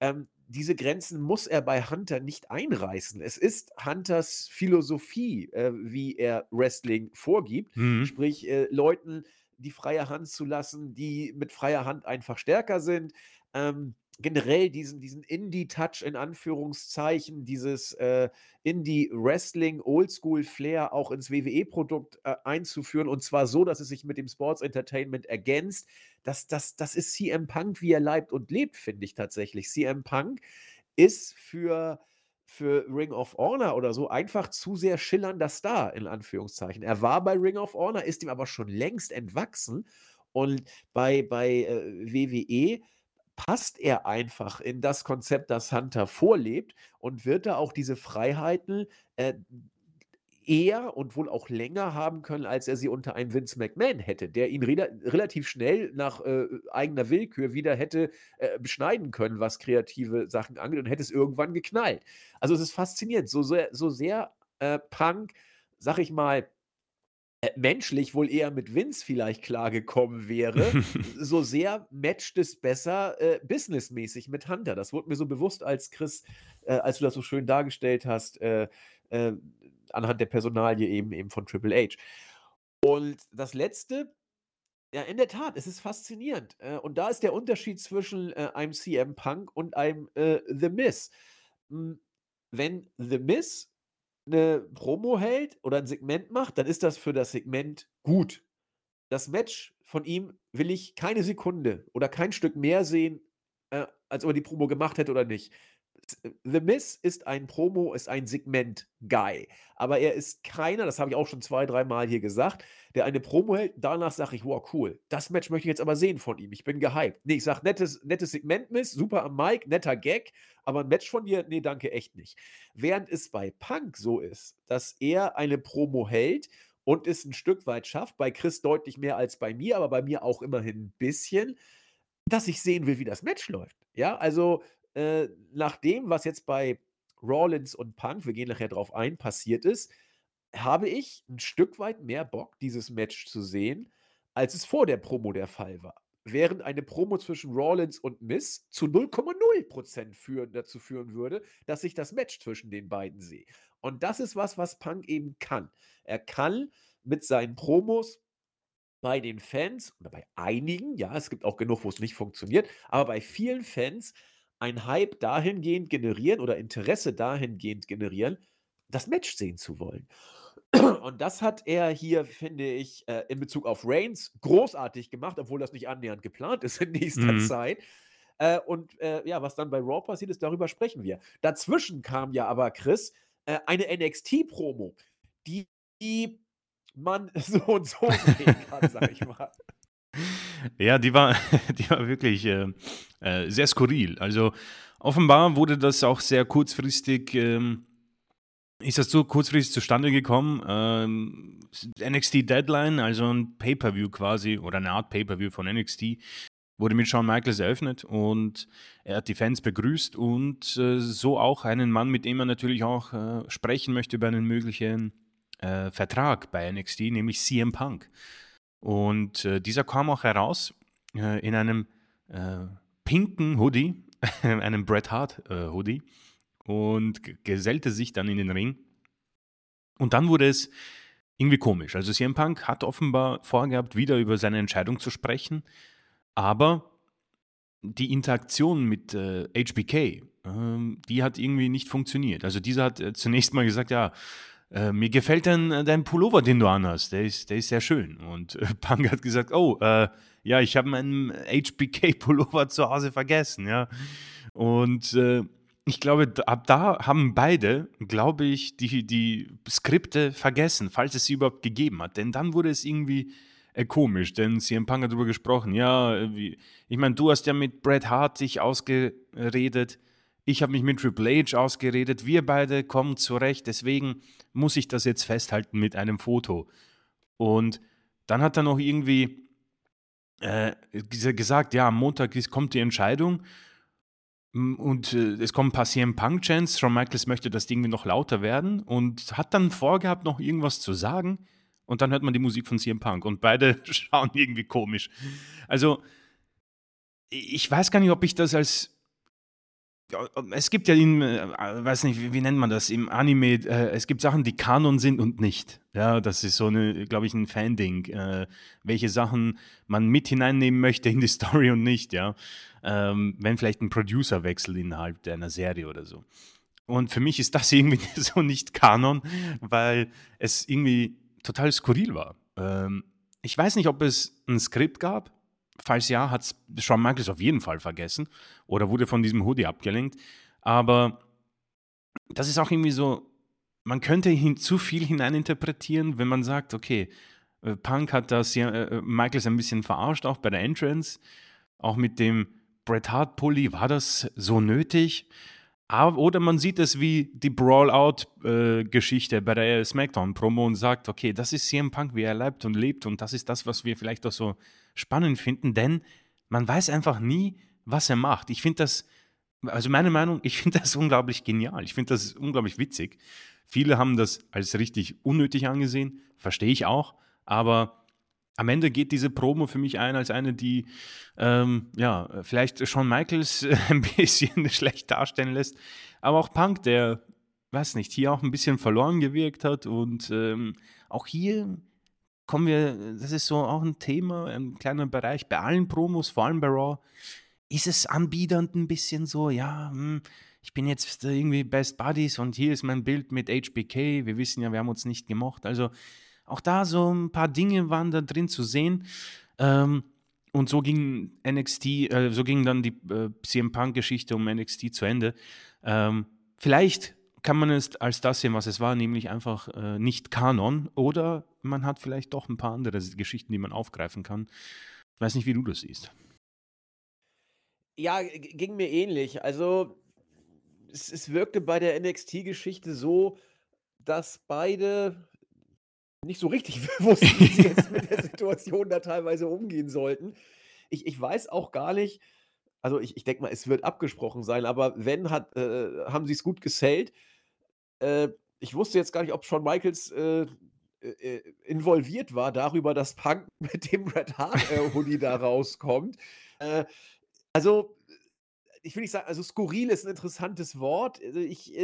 Ähm, diese Grenzen muss er bei Hunter nicht einreißen. Es ist Hunters Philosophie, äh, wie er Wrestling vorgibt. Mhm. Sprich, äh, Leuten die freie Hand zu lassen, die mit freier Hand einfach stärker sind. Ähm, generell diesen, diesen Indie-Touch in Anführungszeichen, dieses äh, Indie-Wrestling, Oldschool-Flair auch ins WWE-Produkt äh, einzuführen und zwar so, dass es sich mit dem Sports Entertainment ergänzt. Das, das, das ist CM Punk, wie er leibt und lebt, finde ich tatsächlich. CM Punk ist für, für Ring of Honor oder so einfach zu sehr schillernder Star, in Anführungszeichen. Er war bei Ring of Honor, ist ihm aber schon längst entwachsen und bei, bei äh, WWE passt er einfach in das Konzept, das Hunter vorlebt und wird da auch diese Freiheiten äh, eher und wohl auch länger haben können, als er sie unter einem Vince McMahon hätte, der ihn rela relativ schnell nach äh, eigener Willkür wieder hätte äh, beschneiden können, was kreative Sachen angeht und hätte es irgendwann geknallt. Also es ist faszinierend, so sehr, so sehr äh, Punk, sag ich mal, menschlich wohl eher mit Vince vielleicht klargekommen wäre, so sehr matcht es besser äh, businessmäßig mit Hunter. Das wurde mir so bewusst, als Chris, äh, als du das so schön dargestellt hast, äh, äh, anhand der Personalie eben, eben von Triple H. Und das letzte, ja, in der Tat, es ist faszinierend. Äh, und da ist der Unterschied zwischen einem CM Punk und einem The Miz. Hm, wenn The Miz eine Promo hält oder ein Segment macht, dann ist das für das Segment gut. Das Match von ihm will ich keine Sekunde oder kein Stück mehr sehen, äh, als ob er die Promo gemacht hätte oder nicht. Äh, The Miz ist ein Promo, ist ein Segment-Guy. Aber er ist keiner, das habe ich auch schon zwei, dreimal hier gesagt, der eine Promo hält. Danach sage ich, wow, cool. Das Match möchte ich jetzt aber sehen von ihm. Ich bin gehypt. Nee, ich sage, nettes, nettes Segment, Miss, super am Mic, netter Gag. Aber ein Match von dir, nee, danke, echt nicht. Während es bei Punk so ist, dass er eine Promo hält und es ein Stück weit schafft, bei Chris deutlich mehr als bei mir, aber bei mir auch immerhin ein bisschen, dass ich sehen will, wie das Match läuft. Ja, also äh, nach dem, was jetzt bei Rawlins und Punk, wir gehen nachher drauf ein, passiert ist, habe ich ein Stück weit mehr Bock, dieses Match zu sehen, als es vor der Promo der Fall war. Während eine Promo zwischen Rawlins und Miss zu 0,0% führen, dazu führen würde, dass ich das Match zwischen den beiden sehe. Und das ist was, was Punk eben kann. Er kann mit seinen Promos bei den Fans oder bei einigen, ja, es gibt auch genug, wo es nicht funktioniert, aber bei vielen Fans ein Hype dahingehend generieren oder Interesse dahingehend generieren, das Match sehen zu wollen. Und das hat er hier, finde ich, äh, in Bezug auf Reigns großartig gemacht, obwohl das nicht annähernd geplant ist in nächster Mhm. Zeit. Äh, und äh, ja, was dann bei Raw passiert ist, darüber sprechen wir. Dazwischen kam ja aber, Chris, eine NXT-Promo, die, die man so und so sehen kann, sag ich mal. Ja, die war, die war wirklich äh, äh, sehr skurril. Also offenbar wurde das auch sehr kurzfristig, ähm, ist das so kurzfristig zustande gekommen. Ähm, NXT Deadline, also ein Pay-per-View quasi oder eine Art Pay-per-View von NXT, wurde mit Shawn Michaels eröffnet und er hat die Fans begrüßt und äh, so auch einen Mann, mit dem er natürlich auch äh, sprechen möchte über einen möglichen äh, Vertrag bei NXT, nämlich CM Punk. Und äh, dieser kam auch heraus äh, in einem äh, pinken Hoodie, einem Bret Hart äh, Hoodie und gesellte sich dann in den Ring. Und dann wurde es irgendwie komisch. Also CM Punk hat offenbar vorgehabt, wieder über seine Entscheidung zu sprechen, aber die Interaktion mit äh, HBK, ähm, die hat irgendwie nicht funktioniert. Also dieser hat äh, zunächst mal gesagt, ja, äh, mir gefällt dein, äh, dein Pullover, den du anhast, der ist, der ist sehr schön. Und äh, Punk hat gesagt, oh, äh, ja, ich habe meinen HBK-Pullover zu Hause vergessen, ja. Und äh, ich glaube, ab da haben beide, glaube ich, die, die Skripte vergessen, falls es sie überhaupt gegeben hat. Denn dann wurde es irgendwie äh, komisch, denn CM Punk hat darüber gesprochen, ja, äh, wie, ich meine, du hast ja mit Bret Hart dich ausgeredet, ich habe mich mit Triple H ausgeredet, wir beide kommen zurecht, deswegen muss ich das jetzt festhalten mit einem Foto. Und dann hat er noch irgendwie äh, ges- gesagt, ja, am Montag ist, kommt die Entscheidung und äh, es kommen ein paar CM Punk-Chants, Shawn Michaels möchte, die irgendwie noch lauter werden und hat dann vorgehabt, noch irgendwas zu sagen und dann hört man die Musik von CM Punk und beide schauen irgendwie komisch. Also ich weiß gar nicht, ob ich das als es gibt ja in, äh, weiß nicht, wie, wie nennt man das, im Anime, äh, es gibt Sachen, die Kanon sind und nicht. Ja, das ist so eine, glaube ich, ein Fan-Ding. Äh, welche Sachen man mit hineinnehmen möchte in die Story und nicht, ja. Ähm, wenn vielleicht ein Producerwechsel innerhalb einer Serie oder so. Und für mich ist das irgendwie so nicht Kanon, weil es irgendwie total skurril war. Ähm, ich weiß nicht, ob es ein Skript gab, Falls ja, hat Shawn Michaels auf jeden Fall vergessen oder wurde von diesem Hoodie abgelenkt. Aber das ist auch irgendwie so, man könnte hin, zu viel hineininterpretieren, wenn man sagt, okay, äh, Punk hat das ja, äh, Michaels ein bisschen verarscht, auch bei der Entrance. Auch mit dem Bret Hart Pulli war das so nötig. Oder man sieht es wie die Brawl-Out-Geschichte äh, bei der SmackDown-Promo und sagt, okay, das ist CM Punk, wie er lebt und lebt und das ist das, was wir vielleicht auch so spannend finden, denn man weiß einfach nie, was er macht. Ich finde das, also meine Meinung, ich finde das unglaublich genial. Ich finde das unglaublich witzig. Viele haben das als richtig unnötig angesehen, verstehe ich auch, aber am Ende geht diese Promo für mich ein als eine, die ähm, ja, vielleicht Shawn Michaels ein bisschen schlecht darstellen lässt, aber auch Punk, der, weiß nicht, hier auch ein bisschen verloren gewirkt hat. Und ähm, auch hier kommen wir, das ist so auch ein Thema, ein kleiner Bereich bei allen Promos, vor allem bei Raw, ist es anbiedernd ein bisschen so, ja, hm, ich bin jetzt irgendwie Best Buddies und hier ist mein Bild mit HBK, wir wissen ja, wir haben uns nicht gemocht, also auch da so ein paar Dinge waren da drin zu sehen. Ähm, und so ging NXT, äh, so ging dann die äh, CM Punk-Geschichte um NXT zu Ende. Ähm, vielleicht kann man es als das sehen, was es war, nämlich einfach äh, nicht Kanon. Oder man hat vielleicht doch ein paar andere Geschichten, die man aufgreifen kann. Ich weiß nicht, wie du das siehst. Ja, ging mir ähnlich. Also, es, es wirkte bei der NXT-Geschichte so, dass beide nicht so richtig wussten, wie sie jetzt mit der Situation da teilweise umgehen sollten. Ich, ich weiß auch gar nicht, also ich, ich denke mal, es wird abgesprochen sein, aber wenn, hat, äh, haben sie es gut gesellt. Äh, ich wusste jetzt gar nicht, ob Shawn Michaels äh, äh, involviert war darüber, dass Punk mit dem Red Hart äh, da rauskommt. Äh, also, ich will nicht sagen, also skurril ist ein interessantes Wort. Also ich,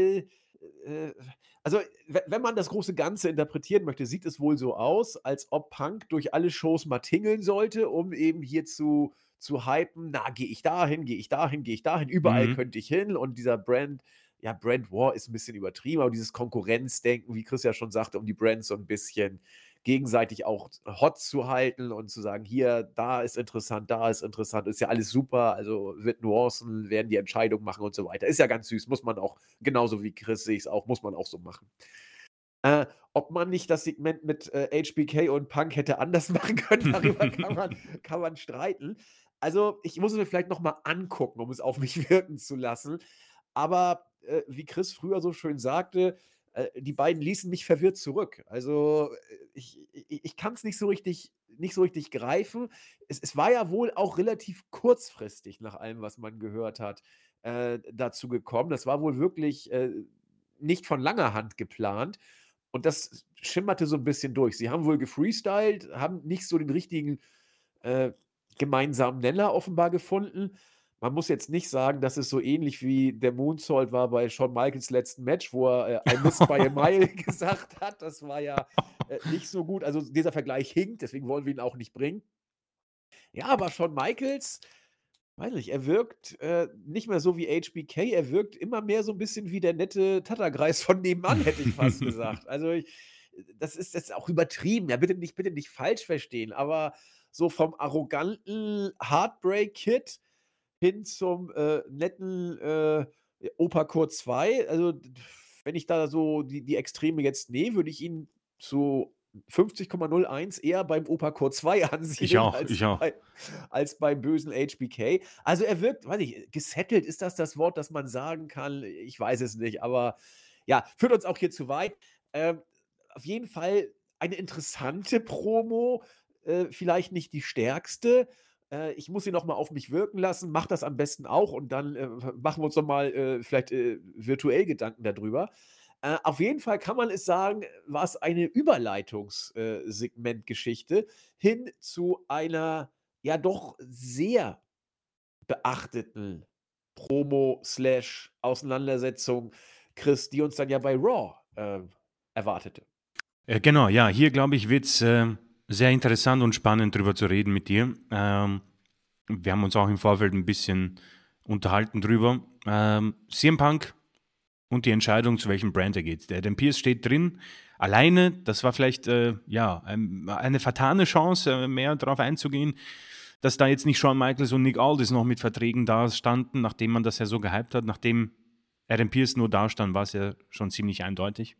also, wenn man das große Ganze interpretieren möchte, sieht es wohl so aus, als ob Punk durch alle Shows mal tingeln sollte, um eben hier zu, zu hypen, na, gehe ich dahin, gehe ich dahin, gehe ich dahin, überall mhm. könnte ich hin und dieser Brand, ja, Brand War ist ein bisschen übertrieben, aber dieses Konkurrenzdenken, wie Chris ja schon sagte, um die Brands so ein bisschen gegenseitig auch hot zu halten und zu sagen, hier, da ist interessant, da ist interessant, ist ja alles super, also wird Nuancen, werden die Entscheidung machen und so weiter. Ist ja ganz süß, muss man auch, genauso wie Chris sehe ich es auch, muss man auch so machen. Äh, ob man nicht das Segment mit äh, HBK und Punk hätte anders machen können, darüber kann man, kann man streiten. Also, ich muss es mir vielleicht nochmal angucken, um es auf mich wirken zu lassen. Aber äh, wie Chris früher so schön sagte, die beiden ließen mich verwirrt zurück. Also äh, ich, ich, ich kann es nicht so richtig nicht so richtig greifen. Es, es, war ja wohl auch relativ kurzfristig nach allem, was man gehört hat, äh, dazu gekommen. Das war wohl wirklich äh, nicht von langer Hand geplant. Und das schimmerte so ein bisschen durch. Sie haben wohl gefreestylt, haben nicht so den richtigen äh, gemeinsamen Nenner offenbar gefunden man muss jetzt nicht sagen, dass es so ähnlich wie der Moonsault war bei Shawn Michaels letzten Match, wo er äh, I miss by a mile gesagt hat. Das war ja äh, nicht so gut. Also dieser Vergleich hinkt, deswegen wollen wir ihn auch nicht bringen. Ja, aber Shawn Michaels, weiß nicht, er wirkt äh, nicht mehr so wie HBK, er wirkt immer mehr so ein bisschen wie der nette Tatterkreis von nebenan, hätte ich fast gesagt. Also ich, das ist jetzt auch übertrieben. Ja, bitte nicht, bitte nicht falsch verstehen, aber so vom arroganten Heartbreak-Kid hin zum äh, netten äh, Opa Kurt 2. Also, wenn ich da so die, die Extreme jetzt nehme, würde ich ihn zu 50,01 eher beim Opa Kurt 2 ansiedeln ich auch, als, ich auch. Bei, als beim bösen HBK. Also er wirkt, weiß ich, gesettelt ist das das Wort, das man sagen kann. Ich weiß es nicht, aber ja, führt uns auch hier zu weit. Ähm, auf jeden Fall eine interessante Promo, äh, vielleicht nicht die stärkste, äh, ich muss sie noch mal auf mich wirken lassen, mach das am besten auch und dann äh, machen wir uns noch mal äh, vielleicht äh, virtuell Gedanken darüber. Äh, auf jeden Fall kann man es sagen, war es eine Überleitungssegmentgeschichte hin zu einer ja doch sehr beachteten Promo slash Auseinandersetzung, Chris, die uns dann ja bei Raw äh, erwartete. Äh, genau, ja, hier glaube ich, wird es äh, sehr interessant und spannend drüber zu reden mit dir. Ähm, wir haben uns auch im Vorfeld ein bisschen unterhalten drüber. Ähm, CM Punk und die Entscheidung, zu welchem Brand er geht. Der Adam Pierce steht drin, alleine. Das war vielleicht äh, ja, eine vertane Chance, äh, mehr darauf einzugehen, dass da jetzt nicht Shawn Michaels und Nick Aldis noch mit Verträgen da standen, nachdem man das ja so gehypt hat. Nachdem Adam Pierce nur da stand, war es ja schon ziemlich eindeutig.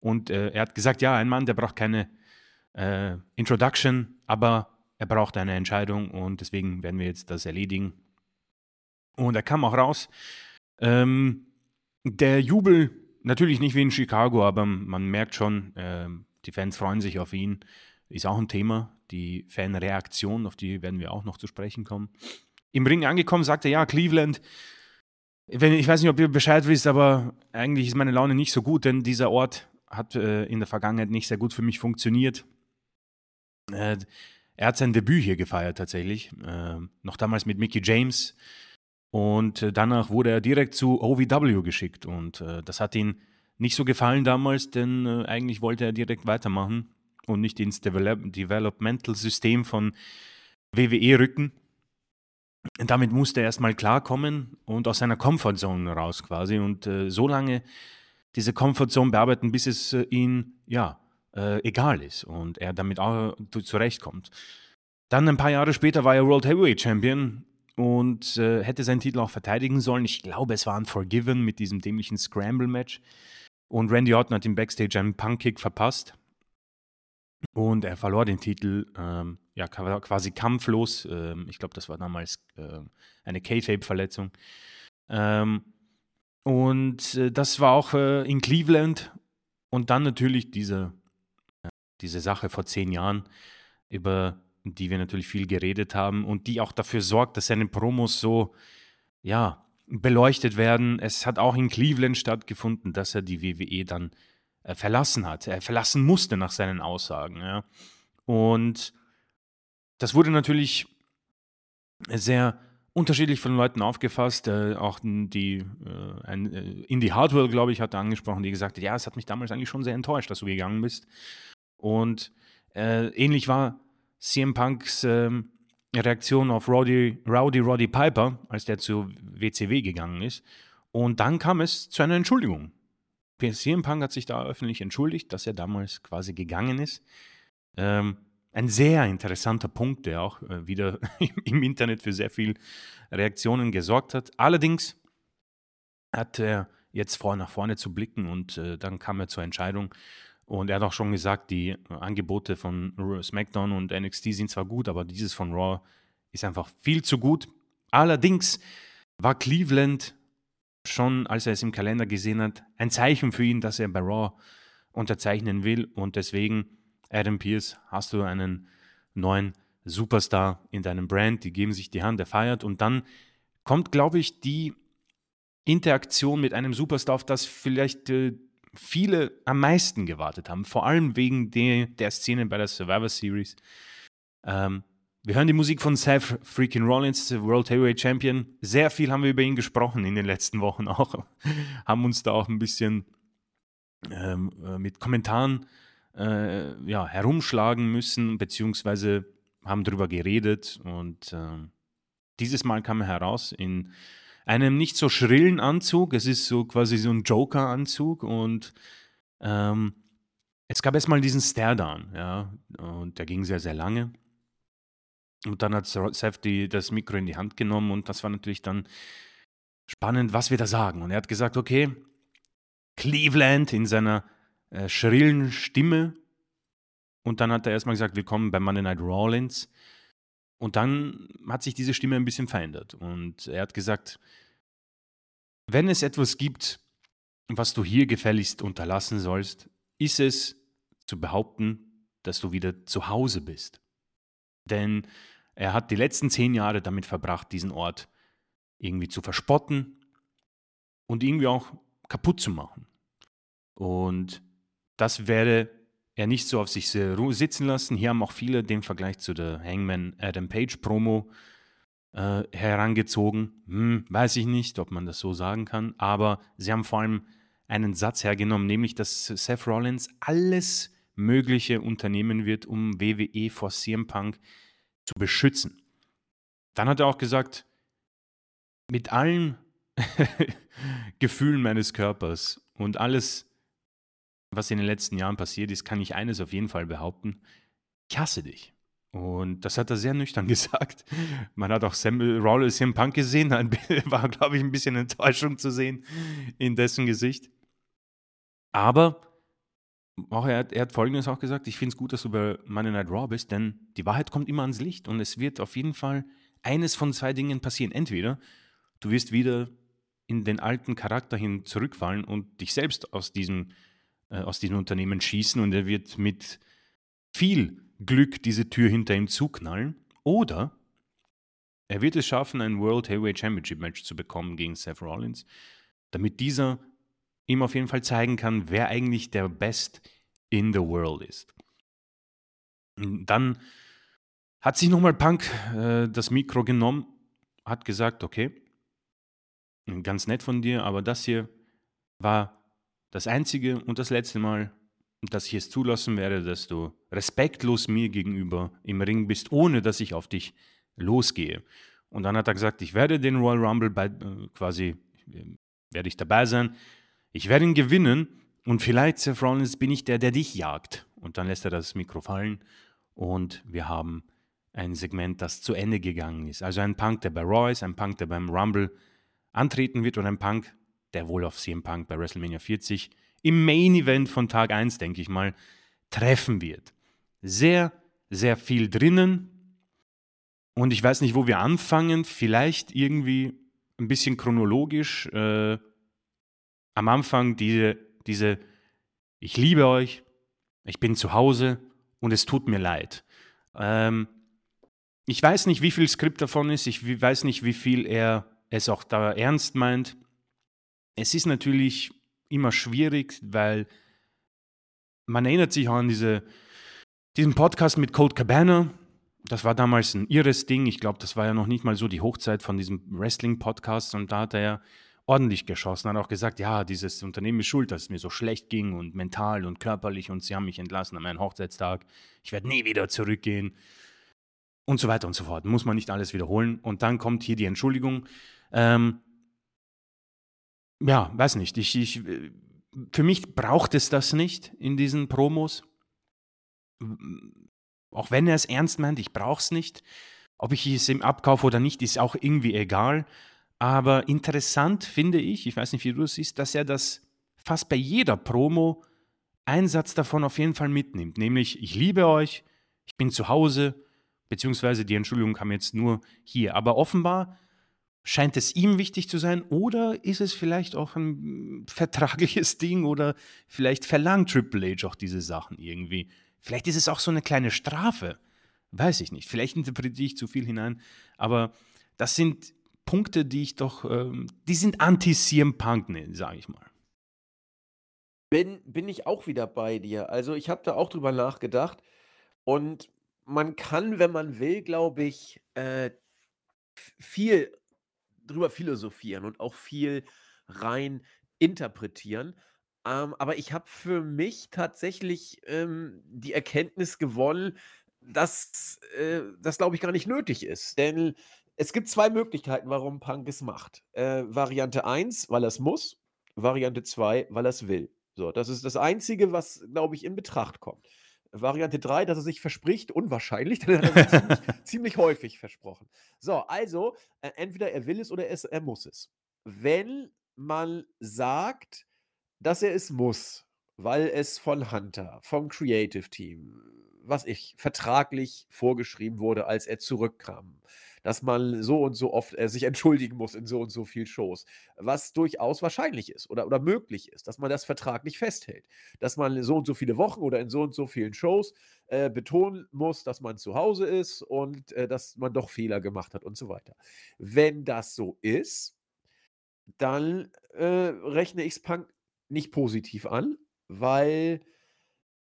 Und äh, er hat gesagt, ja, ein Mann, der braucht keine äh, Introduction, aber er braucht eine Entscheidung und deswegen werden wir jetzt das erledigen. Und er kam auch raus. Ähm, der Jubel, natürlich nicht wie in Chicago, aber man merkt schon, äh, die Fans freuen sich auf ihn. Ist auch ein Thema. Die Fanreaktion, auf die werden wir auch noch zu sprechen kommen. Im Ring angekommen, sagte ja, Cleveland. Wenn, ich weiß nicht, ob ihr Bescheid wisst, aber eigentlich ist meine Laune nicht so gut, denn dieser Ort hat äh, in der Vergangenheit nicht sehr gut für mich funktioniert. Äh, er hat sein Debüt hier gefeiert tatsächlich, äh, noch damals mit Mickey James. Und äh, danach wurde er direkt zu OVW geschickt. Und äh, das hat ihn nicht so gefallen damals, denn eigentlich wollte er direkt weitermachen und nicht ins Develop Developmental-System von WWE rücken. Damit musste er erstmal klarkommen und aus seiner Comfortzone raus quasi und äh, so lange diese Comfortzone bearbeiten, bis es äh, ihm ja äh, egal ist und er damit auch zurechtkommt. Dann ein paar Jahre später war er World Heavyweight Champion und äh, hätte seinen Titel auch verteidigen sollen. Ich glaube, es war ein Forgiven mit diesem dämlichen Scramble-Match. Und Randy Orton hat im Backstage einen Punk-Kick verpasst. Und er verlor den Titel ähm, ja, quasi kampflos. Ähm, ich glaube, das war damals äh, eine K-Fape-Verletzung. Ähm, und äh, das war auch äh, in Cleveland. Und dann natürlich diese diese Sache vor zehn Jahren, über die wir natürlich viel geredet haben und die auch dafür sorgt, dass seine Promos so, ja, beleuchtet werden. Es hat auch in Cleveland stattgefunden, dass er die WWE dann äh, verlassen hat. Er verlassen musste nach seinen Aussagen. Ja. Und das wurde natürlich sehr unterschiedlich von Leuten aufgefasst. Äh, auch die äh, ein, äh, Indie Hardware, glaube ich, hat angesprochen, die gesagt hat, ja, es hat mich damals eigentlich schon sehr enttäuscht, dass du gegangen bist. Und äh, ähnlich war CM Punks ähm, Reaktion auf Rowdy, Rowdy Roddy Piper, als der zu WCW gegangen ist. Und dann kam es zu einer Entschuldigung. CM Punk hat sich da öffentlich entschuldigt, dass er damals quasi gegangen ist. Ähm, ein sehr interessanter Punkt, der auch äh, wieder im Internet für sehr viel Reaktionen gesorgt hat. Allerdings hat er jetzt vor nach vorne zu blicken und äh, dann kam er zur Entscheidung, und er hat auch schon gesagt, die Angebote von SmackDown und NXT sind zwar gut, aber dieses von Raw ist einfach viel zu gut. Allerdings war Cleveland schon, als er es im Kalender gesehen hat, ein Zeichen für ihn, dass er bei Raw unterzeichnen will. Und deswegen, Adam Pierce, hast du einen neuen Superstar in deinem Brand. Die geben sich die Hand, er feiert. Und dann kommt, glaube ich, die Interaktion mit einem Superstar, auf das vielleicht äh, viele am meisten gewartet haben, vor allem wegen de, der Szene bei der Survivor Series. Ähm, wir hören die Musik von Seth Freaking Rollins, World Heavyweight Champion. Sehr viel haben wir über ihn gesprochen in den letzten Wochen auch. haben uns da auch ein bisschen ähm, äh, mit Kommentaren äh, ja, herumschlagen müssen, beziehungsweise haben darüber geredet. Und äh, dieses Mal kam er heraus in einem nicht so schrillen Anzug. Es ist so quasi so ein Joker-Anzug und ähm, es gab erstmal diesen Stare-Down, ja, und der ging sehr, sehr lange. Und dann hat Seth die, das Mikro in die Hand genommen und das war natürlich dann spannend, was wir da sagen. Und er hat gesagt, okay, Cleveland in seiner äh, schrillen Stimme. Und dann hat er erstmal gesagt, willkommen bei Monday Night Rollins. Und dann hat sich diese Stimme ein bisschen verändert. Und er hat gesagt, wenn es etwas gibt, was du hier gefälligst unterlassen sollst, ist es zu behaupten, dass du wieder zu Hause bist. Denn er hat die letzten zehn Jahre damit verbracht, diesen Ort irgendwie zu verspotten und irgendwie auch kaputt zu machen. Und das werde er nicht so auf sich sitzen lassen. Hier haben auch viele den Vergleich zu der Hangman Adam Page Promo äh, herangezogen. Hm, weiß ich nicht, ob man das so sagen kann, aber sie haben vor allem einen Satz hergenommen, nämlich dass Seth Rollins alles Mögliche unternehmen wird, um WWE vor CM Punk zu beschützen. Dann hat er auch gesagt, mit allen Gefühlen meines Körpers und alles, was in den letzten Jahren passiert ist, kann ich eines auf jeden Fall behaupten. Ich hasse dich. Und das hat er sehr nüchtern gesagt. Man hat auch Sam Rollins im Punk gesehen, da war, glaube ich, ein bisschen Enttäuschung zu sehen in dessen Gesicht. Aber auch er, er hat Folgendes auch gesagt: Ich finde es gut, dass du bei Monday Night Raw bist, denn die Wahrheit kommt immer ans Licht und es wird auf jeden Fall eines von zwei Dingen passieren. Entweder du wirst wieder in den alten Charakter hin zurückfallen und dich selbst aus diesem, äh, aus diesem Unternehmen schießen und er wird mit viel Glück diese Tür hinter ihm zuknallen. Oder er wird es schaffen, ein World Heavyweight Championship Match zu bekommen gegen Seth Rollins, damit dieser ihm auf jeden Fall zeigen kann, wer eigentlich der Best in the World ist. Und dann hat sich nochmal Punk äh, das Mikro genommen, hat gesagt, okay, ganz nett von dir, aber das hier war das einzige und das letzte Mal, dass ich es zulassen werde, dass du respektlos mir gegenüber im Ring bist, ohne dass ich auf dich losgehe. Und dann hat er gesagt, ich werde den Royal Rumble bei, äh, quasi, äh, werde ich dabei sein, ich werde ihn gewinnen und vielleicht, Seth Rollins, bin ich der, der dich jagt. Und dann lässt er das Mikro fallen und wir haben ein Segment, das zu Ende gegangen ist. Also ein Punk, der bei Royce, ein Punk, der beim Rumble antreten wird und ein Punk, der wohl auf CM Punk bei WrestleMania 40 im Main Event von Tag 1, denke ich mal, treffen wird. Sehr, sehr viel drinnen. Und ich weiß nicht, wo wir anfangen. Vielleicht irgendwie ein bisschen chronologisch. Äh, am Anfang diese, diese, ich liebe euch, ich bin zu Hause und es tut mir leid. Ähm, ich weiß nicht, wie viel Skript davon ist, ich weiß nicht, wie viel er es auch da ernst meint. Es ist natürlich immer schwierig, weil man erinnert sich an diese, diesen Podcast mit Cold Cabana. Das war damals ein irres Ding. Ich glaube, das war ja noch nicht mal so die Hochzeit von diesem Wrestling-Podcast. Und da hat er ja ordentlich geschossen, hat auch gesagt, ja, dieses Unternehmen ist schuld, dass es mir so schlecht ging und mental und körperlich und sie haben mich entlassen an meinem Hochzeitstag. Ich werde nie wieder zurückgehen und so weiter und so fort. Muss man nicht alles wiederholen. Und dann kommt hier die Entschuldigung. Ähm, ja, weiß nicht. Ich, ich, für mich braucht es das nicht in diesen Promos. Auch wenn er es ernst meint, ich brauche es nicht. Ob ich es ihm abkaufe oder nicht, ist auch irgendwie egal. Aber interessant finde ich, ich weiß nicht, wie du es siehst, dass er das fast bei jeder Promo einen Satz davon auf jeden Fall mitnimmt. Nämlich, ich liebe euch, ich bin zu Hause, beziehungsweise die Entschuldigung kam jetzt nur hier. Aber offenbar scheint es ihm wichtig zu sein oder ist es vielleicht auch ein vertragliches Ding oder vielleicht verlangt Triple H auch diese Sachen irgendwie. Vielleicht ist es auch so eine kleine Strafe. Weiß ich nicht. Vielleicht interpretiere ich zu viel hinein. Aber das sind Punkte, die ich doch, ähm, die sind anti-CM Punk, ne, sage ich mal. Bin, bin ich auch wieder bei dir. Also ich habe da auch drüber nachgedacht und man kann, wenn man will, glaube ich, äh, viel drüber philosophieren und auch viel rein interpretieren. Ähm, aber ich habe für mich tatsächlich ähm, die Erkenntnis gewonnen, dass äh, das, glaube ich, gar nicht nötig ist. Denn es gibt zwei Möglichkeiten, warum Punk es macht. Äh, Variante 1, weil er es muss. Variante 2, weil er es will. So, das ist das Einzige, was, glaube ich, in Betracht kommt. Variante 3, dass er sich verspricht, unwahrscheinlich, denn er hat ziemlich, ziemlich, häufig versprochen. So, also, äh, entweder er will es oder er, er muss es. Wenn man sagt, dass er es muss, weil es von Hunter, vom Creative Team, was ich, vertraglich vorgeschrieben wurde, als er zurückkam, dass man so und so oft äh, sich entschuldigen muss in so und so vielen Shows, was durchaus wahrscheinlich ist oder, oder möglich ist, dass man das vertraglich festhält, dass man so und so viele Wochen oder in so und so vielen Shows äh, betonen muss, dass man zu Hause ist und äh, dass man doch Fehler gemacht hat und so weiter. Wenn das so ist, dann äh, rechne ich es Punk nicht positiv an, weil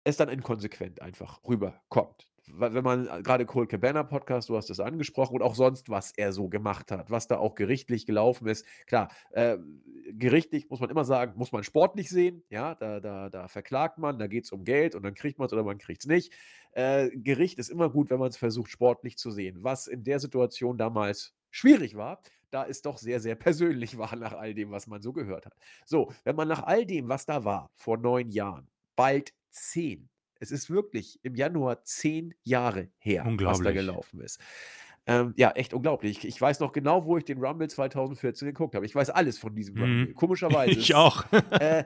es dann inkonsequent einfach rüberkommt wenn man äh, gerade Cole Cabana Podcast, du hast es angesprochen und auch sonst, was er so gemacht hat, was da auch gerichtlich gelaufen ist. Klar, äh, gerichtlich muss man immer sagen, muss man sportlich sehen, ja, da, da, da verklagt man, da geht es um Geld und dann kriegt man es oder man kriegt es nicht. Äh, Gericht ist immer gut, wenn man es versucht, sportlich zu sehen. Was in der Situation damals schwierig war, da es doch sehr, sehr persönlich war nach all dem, was man so gehört hat. So, wenn man nach all dem, was da war, vor neun Jahren, bald zehn, es ist wirklich im Januar zehn Jahre her, was da gelaufen ist. Ähm, ja, echt unglaublich. Ich weiß noch genau, wo ich den Rumble 2014 geguckt habe. Ich weiß alles von diesem mhm. Rumble. Komischerweise. ich auch. äh, äh,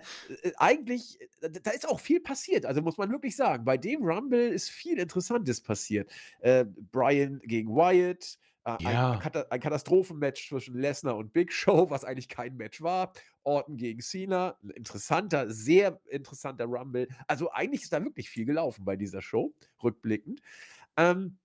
eigentlich, äh, da ist auch viel passiert. Also muss man wirklich sagen, bei dem Rumble ist viel Interessantes passiert. Äh, Brian gegen Wyatt, äh, ja. ein, ein Katastrophenmatch zwischen Lesnar und Big Show, was eigentlich kein Match war. Orton gegen Cena, interessanter, sehr interessanter Rumble. Also eigentlich ist da wirklich viel gelaufen bei dieser Show, rückblickend. Ähm,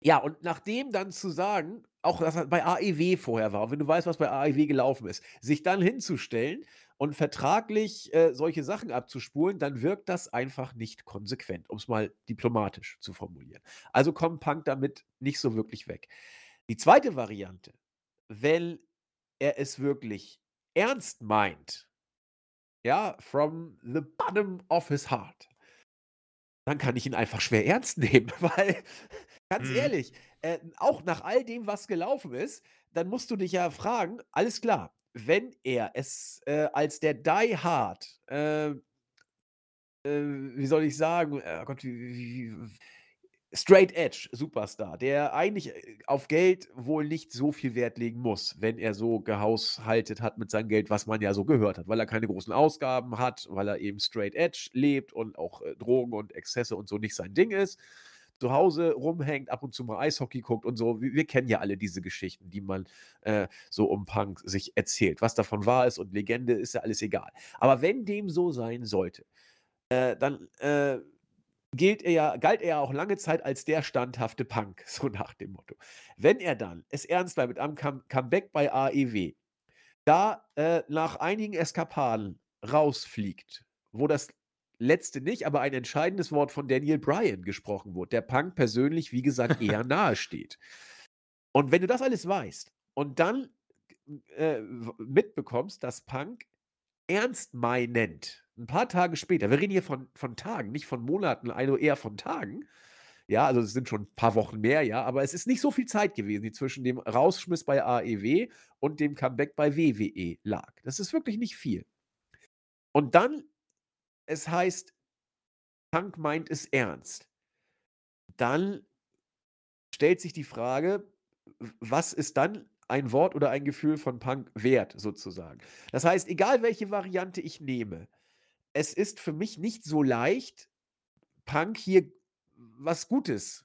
ja, und nachdem dann zu sagen, auch dass er bei AEW vorher war, wenn du weißt, was bei AEW gelaufen ist, sich dann hinzustellen und vertraglich äh, solche Sachen abzuspulen, dann wirkt das einfach nicht konsequent, um es mal diplomatisch zu formulieren. Also kommt Punk damit nicht so wirklich weg. Die zweite Variante, wenn er es wirklich ernst meint, ja, from the bottom of his heart, dann kann ich ihn einfach schwer ernst nehmen, weil, ganz mhm. ehrlich, äh, auch nach all dem, was gelaufen ist, dann musst du dich ja fragen, alles klar, wenn er es äh, als der Die Hard, äh, äh, wie soll ich sagen, oh Gott, wie, wie, Straight Edge Superstar, der eigentlich äh, auf Geld wohl nicht so viel Wert legen muss, wenn er so gehaushaltet hat mit seinem Geld, was man ja so gehört hat, weil er keine großen Ausgaben hat, weil er eben Straight Edge lebt und auch äh, Drogen und Exzesse und so nicht sein Ding ist. Zu Hause rumhängt, ab und zu mal Eishockey guckt und so. Wir, kennen ja alle diese Geschichten, die man äh, so um Punk sich erzählt. Was davon wahr ist und Legende, ist ja alles egal. Aber wenn dem so sein sollte, äh, dann äh, gilt er ja, galt er ja auch lange Zeit als der standhafte Punk, so nach dem Motto. Wenn er dann es ernst war mit einem Comeback bei AEW, da äh, nach einigen Eskapaden rausfliegt, wo das letzte nicht, aber ein entscheidendes Wort von Daniel Bryan gesprochen wurde, der Punk persönlich, wie gesagt, eher nahe steht. Und wenn du das alles weißt und dann äh, mitbekommst, dass Punk ernst meinend ein paar Tage später, wir reden hier von, von Tagen, nicht von Monaten, also eher von Tagen. Ja, also es sind schon ein paar Wochen mehr, ja, aber es ist nicht so viel Zeit gewesen, die zwischen dem Rausschmiss bei AEW und dem Comeback bei WWE lag. Das ist wirklich nicht viel. Und dann, es heißt, Punk meint es ernst. Dann stellt sich die Frage, was ist dann ein Wort oder ein Gefühl von Punk wert, sozusagen? Das heißt, egal welche Variante ich nehme, es ist für mich nicht so leicht, Punk hier was Gutes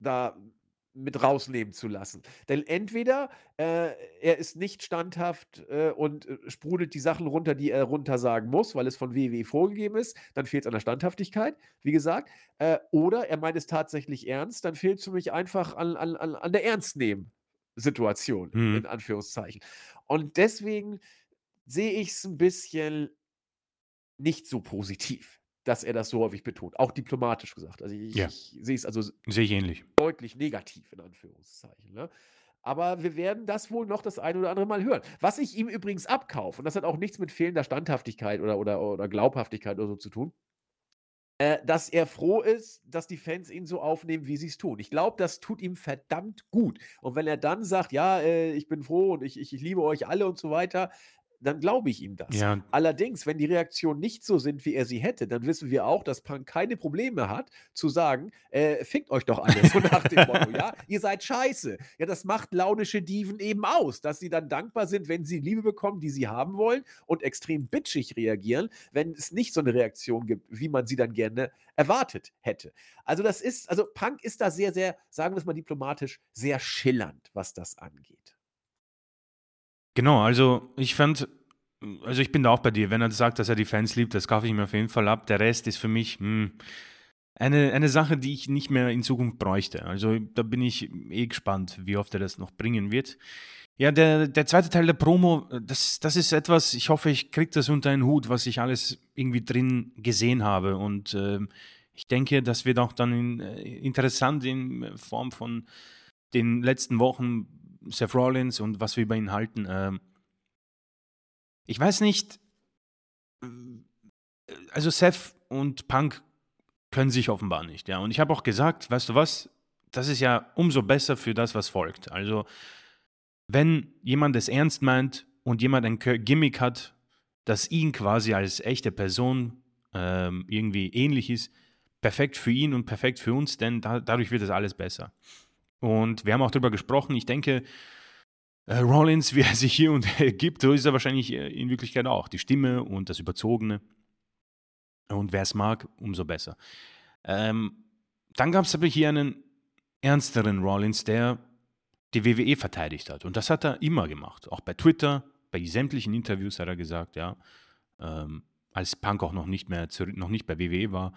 da mit rausnehmen zu lassen. Denn entweder äh, er ist nicht standhaft äh, und äh, sprudelt die Sachen runter, die er runter sagen muss, weil es von WWE vorgegeben ist, dann fehlt es an der Standhaftigkeit, wie gesagt. Äh, oder er meint es tatsächlich ernst, dann fehlt es für mich einfach an, an, an der Ernstnehmen-Situation, mhm. in Anführungszeichen. Und deswegen sehe ich es ein bisschen nicht so positiv, dass er das so häufig betont. Auch diplomatisch gesagt. Also ich, ja. ich sehe es also sehe ich ähnlich. deutlich negativ in Anführungszeichen. Ne? Aber wir werden das wohl noch das eine oder andere Mal hören. Was ich ihm übrigens abkaufe, und das hat auch nichts mit fehlender Standhaftigkeit oder, oder, oder Glaubhaftigkeit oder so zu tun, äh, dass er froh ist, dass die Fans ihn so aufnehmen, wie sie es tun. Ich glaube, das tut ihm verdammt gut. Und wenn er dann sagt, ja, äh, ich bin froh und ich, ich, ich liebe euch alle und so weiter, dann glaube ich ihm das. Ja. Allerdings, wenn die Reaktionen nicht so sind, wie er sie hätte, dann wissen wir auch, dass Punk keine Probleme hat, zu sagen, äh, fickt euch doch alle, so nach dem Motto, ja, ihr seid scheiße. Ja, das macht launische Diven eben aus, dass sie dann dankbar sind, wenn sie Liebe bekommen, die sie haben wollen und extrem bitchig reagieren, wenn es nicht so eine Reaktion gibt, wie man sie dann gerne erwartet hätte. Also das ist, also Punk ist da sehr, sehr, sagen wir es mal diplomatisch, sehr schillernd, was das angeht. Genau, also ich fand, also ich bin da auch bei dir. Wenn er sagt, dass er die Fans liebt, das kaufe ich mir auf jeden Fall ab. Der Rest ist für mich mh, hm, eine, eine Sache, die ich nicht mehr in Zukunft bräuchte. Also da bin ich eh gespannt, wie oft er das noch bringen wird. Ja, der, der zweite Teil der Promo, das, das ist etwas, ich hoffe, ich kriege das unter einen Hut, was ich alles irgendwie drin gesehen habe. Und äh, ich denke, das wird auch dann in, äh, interessant in Form von den letzten Wochen Seth Rollins und was wir über ihn halten. Ähm, ich weiß nicht, äh, also Seth und Punk können sich offenbar nicht, ja. Und ich habe auch gesagt, weißt du was, das ist ja umso besser für das, was folgt. Also, wenn jemand es ernst meint und jemand ein Gimmick hat, das ihn quasi als echte Person ähm, irgendwie ähnlich ist, perfekt für ihn und perfekt für uns, denn da, dadurch wird es alles besser. Und wir haben auch darüber gesprochen, ich denke, äh, Rollins, wie er sich hier und äh, gibt, so ist er wahrscheinlich äh, in Wirklichkeit auch. Die Stimme und das Überzogene. Und wer es mag, umso besser. Ähm, dann gab es aber hier einen ernsteren Rollins, der die WWE verteidigt hat. Und das hat er immer gemacht. Auch bei Twitter, bei sämtlichen Interviews hat er gesagt, ja, ähm, als Punk auch noch nicht mehr noch nicht bei WWE war,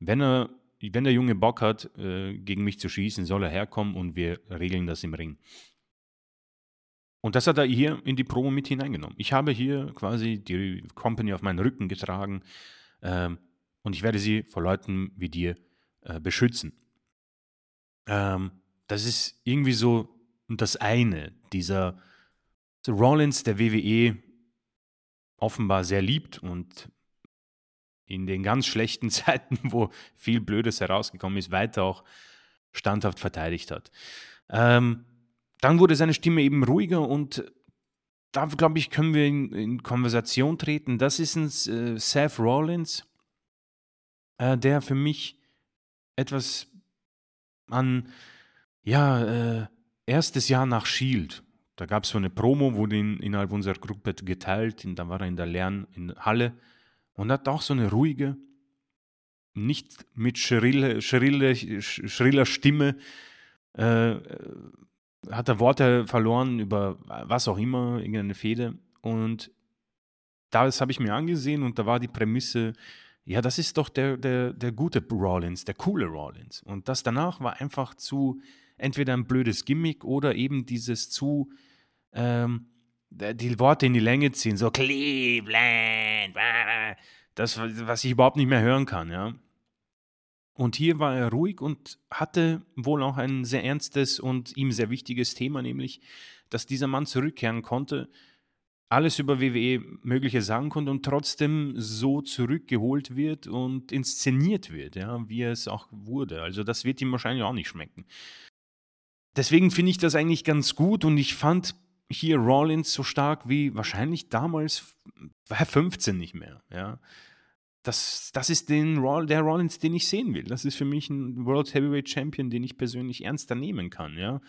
wenn er, wenn der Junge Bock hat, äh, gegen mich zu schießen, soll er herkommen und wir regeln das im Ring. Und das hat er hier in die Promo mit hineingenommen. Ich habe hier quasi die Company auf meinen Rücken getragen ähm, und ich werde sie vor Leuten wie dir äh, beschützen. Ähm, das ist irgendwie so das eine, dieser Rollins der WWE offenbar sehr liebt und in den ganz schlechten Zeiten, wo viel Blödes herausgekommen ist, weiter auch standhaft verteidigt hat. Ähm, dann wurde seine Stimme eben ruhiger und da, glaube ich, können wir in, in, Konversation treten. Das ist ein äh, Seth Rollins, äh, der für mich etwas an, ja, äh, erstes Jahr nach Shield. Da gab es so eine Promo, wurde in, innerhalb unserer Gruppe geteilt, und da war er in der Lernhalle und hat auch so eine ruhige, nicht mit schrille, schrille, schriller Stimme, äh, hat er Worte verloren über was auch immer, irgendeine Fehde. Und das habe ich mir angesehen und da war die Prämisse, ja, das ist doch der, der, der gute Rollins, der coole Rollins. Und das danach war einfach zu, entweder ein blödes Gimmick oder eben dieses zu, ähm, die Worte in die Länge ziehen, so Cleveland, das, was ich überhaupt nicht mehr hören kann, ja. Und hier war er ruhig und hatte wohl auch ein sehr ernstes und ihm sehr wichtiges Thema, nämlich, dass dieser Mann zurückkehren konnte, alles über WWE Mögliche sagen konnte und trotzdem so zurückgeholt wird und inszeniert wird, ja, wie es auch wurde. Also das wird ihm wahrscheinlich auch nicht schmecken. Deswegen finde ich das eigentlich ganz gut und ich fand hier Rollins so stark wie wahrscheinlich damals war er 15 nicht mehr, ja das, das ist den, der Rollins, den ich sehen will. Das ist für mich ein World Heavyweight Champion, den ich persönlich ernster nehmen kann, ja.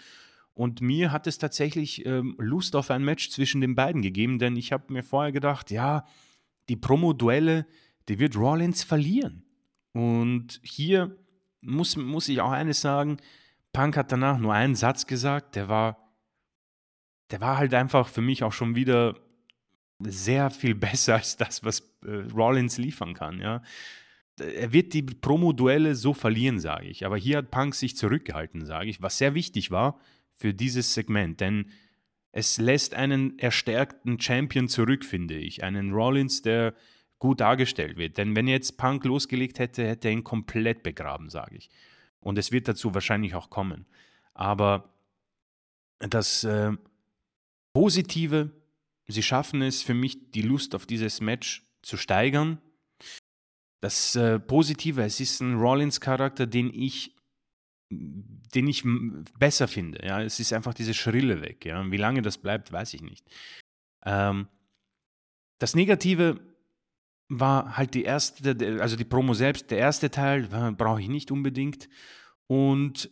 Und mir hat es tatsächlich ähm, Lust auf ein Match zwischen den beiden gegeben, denn ich habe mir vorher gedacht, ja, die Promo-Duelle, die wird Rollins verlieren. Und hier muss, muss ich auch eines sagen, Punk hat danach nur einen Satz gesagt, der war, der war halt einfach für mich auch schon wieder sehr viel besser als das, was äh, Rollins liefern kann, ja. Er wird die Promo-Duelle so verlieren, sage ich. Aber hier hat Punk sich zurückgehalten, sage ich, was sehr wichtig war für dieses Segment. Denn es lässt einen erstärkten Champion zurück, finde ich. Einen Rollins, der gut dargestellt wird. Denn wenn jetzt Punk losgelegt hätte, hätte er ihn komplett begraben, sage ich. Und es wird dazu wahrscheinlich auch kommen. Aber das äh, Positive sie schaffen es für mich, die Lust auf dieses Match zu steigern. Das äh, Positive, es ist ein Rollins-Charakter, den ich, den ich besser finde. Ja, es ist einfach diese Schrille weg. Ja, wie lange das bleibt, weiß ich nicht. Ähm, das Negative war halt die erste, also die Promo selbst, der erste Teil brauche ich nicht unbedingt. Und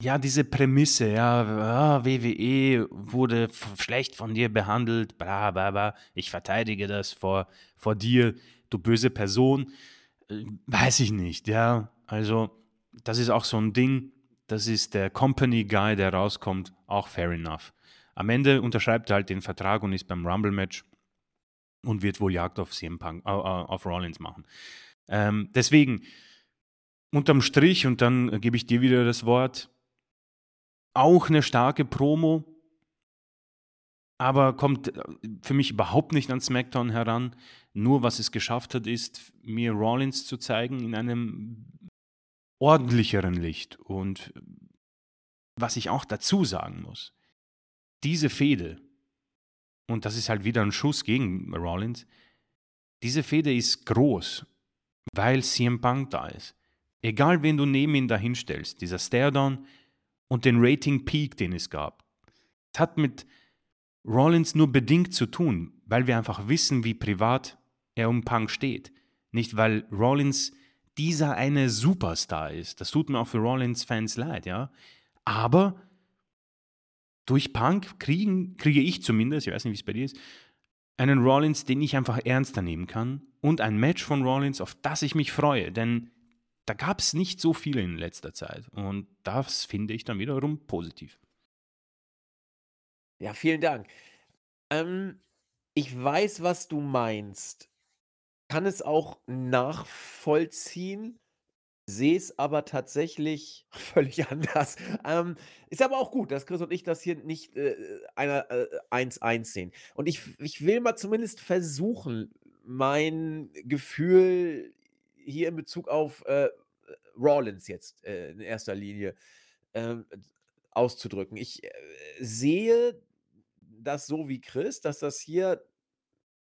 ja, diese Prämisse, ja, ah, WWE wurde schlecht von dir behandelt, bla bla bla, ich verteidige das vor, vor dir, du böse Person. Äh, weiß ich nicht, ja. Also, das ist auch so ein Ding, das ist der Company Guy, der rauskommt, auch fair enough. Am Ende unterschreibt er halt den Vertrag und ist beim Rumble-Match und wird wohl Jagd auf CM Punk, äh, auf Rollins machen. Ähm, deswegen, unterm Strich, und dann gebe ich dir wieder das Wort, auch eine starke Promo, aber kommt äh, für mich überhaupt nicht an SmackDown heran. Nur was es geschafft hat, ist, mir Rollins zu zeigen in einem ordentlicheren Licht. Und was ich auch dazu sagen muss, diese Fehde, und das ist halt wieder ein Schuss gegen Rollins, diese Fehde ist groß, weil CM Punk da ist. Egal, wen du neben ihn dahinstellst, dieser Stare-Down und den Rating-Peak, den es gab, das hat mit Rollins nur bedingt zu tun, weil wir einfach wissen, wie privat er um Punk steht. Nicht, weil Rollins dieser eine Superstar ist. Das tut mir auch für Rollins-Fans leid, ja. Aber durch Punk kriegen, kriege ich zumindest, ich weiß nicht, wie es bei dir ist, einen Rollins, den ich einfach ernster nehmen kann und ein Match von Rollins, auf das ich mich freue. Denn da gab es nicht so viele in letzter Zeit. Und das finde ich dann wiederum positiv. Ja, vielen Dank. Ähm, ich weiß, was du meinst. Kann es auch nachvollziehen, sehe es aber tatsächlich völlig anders. Ähm, ist aber auch gut, dass Chris und ich das hier nicht äh, einer äh, 1-1 sehen. Und ich, ich will mal zumindest versuchen, mein Gefühl hier in Bezug auf äh, Rollins jetzt äh, in erster Linie ähm, auszudrücken. Ich äh, sehe das so wie Chris, dass das hier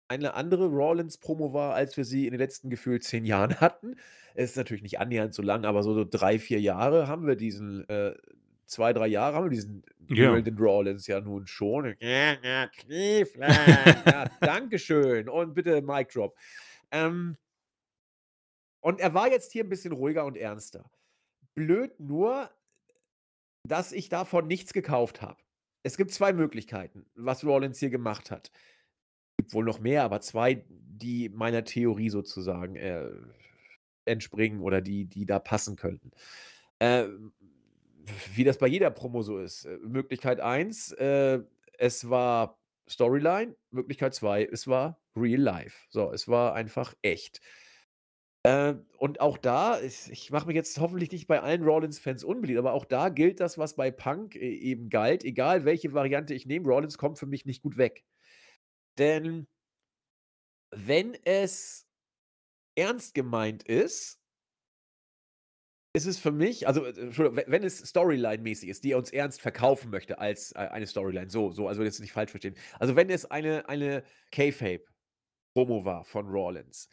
eine andere Rollins-Promo war, als wir sie in den letzten gefühlt zehn Jahren hatten. Es ist natürlich nicht annähernd so lang, aber so, so drei, vier Jahre haben wir diesen, äh, zwei, drei Jahre haben wir diesen Ja. Brandon Rollins ja nun schon. Ja, ja, Cleveland. ja, Dankeschön. Und bitte Mic Drop. Ähm, und er war jetzt hier ein bisschen ruhiger und ernster. Blöd nur, dass ich davon nichts gekauft habe. Es gibt zwei Möglichkeiten, was Rollins hier gemacht hat. Es gibt wohl noch mehr, aber zwei, die meiner Theorie sozusagen äh, entspringen oder die, die da passen könnten. Äh, wie das bei jeder Promo so ist. Äh, Möglichkeit 1, äh, es war Storyline. Möglichkeit 2, es war Real Life. So, es war einfach echt. Äh, und auch da, ich, ich mache mich jetzt hoffentlich nicht bei allen Rollins-Fans unbeliebt, aber auch da gilt das, was bei Punk äh, eben galt. Egal welche Variante ich nehme, Rollins kommt für mich nicht gut weg. Denn wenn es ernst gemeint ist, ist es für mich, also äh, wenn es Storyline-mäßig ist, die er uns ernst verkaufen möchte als äh, eine Storyline, so, so, also jetzt nicht falsch verstehen. Also wenn es eine, eine K-Fape-Promo war von Rollins,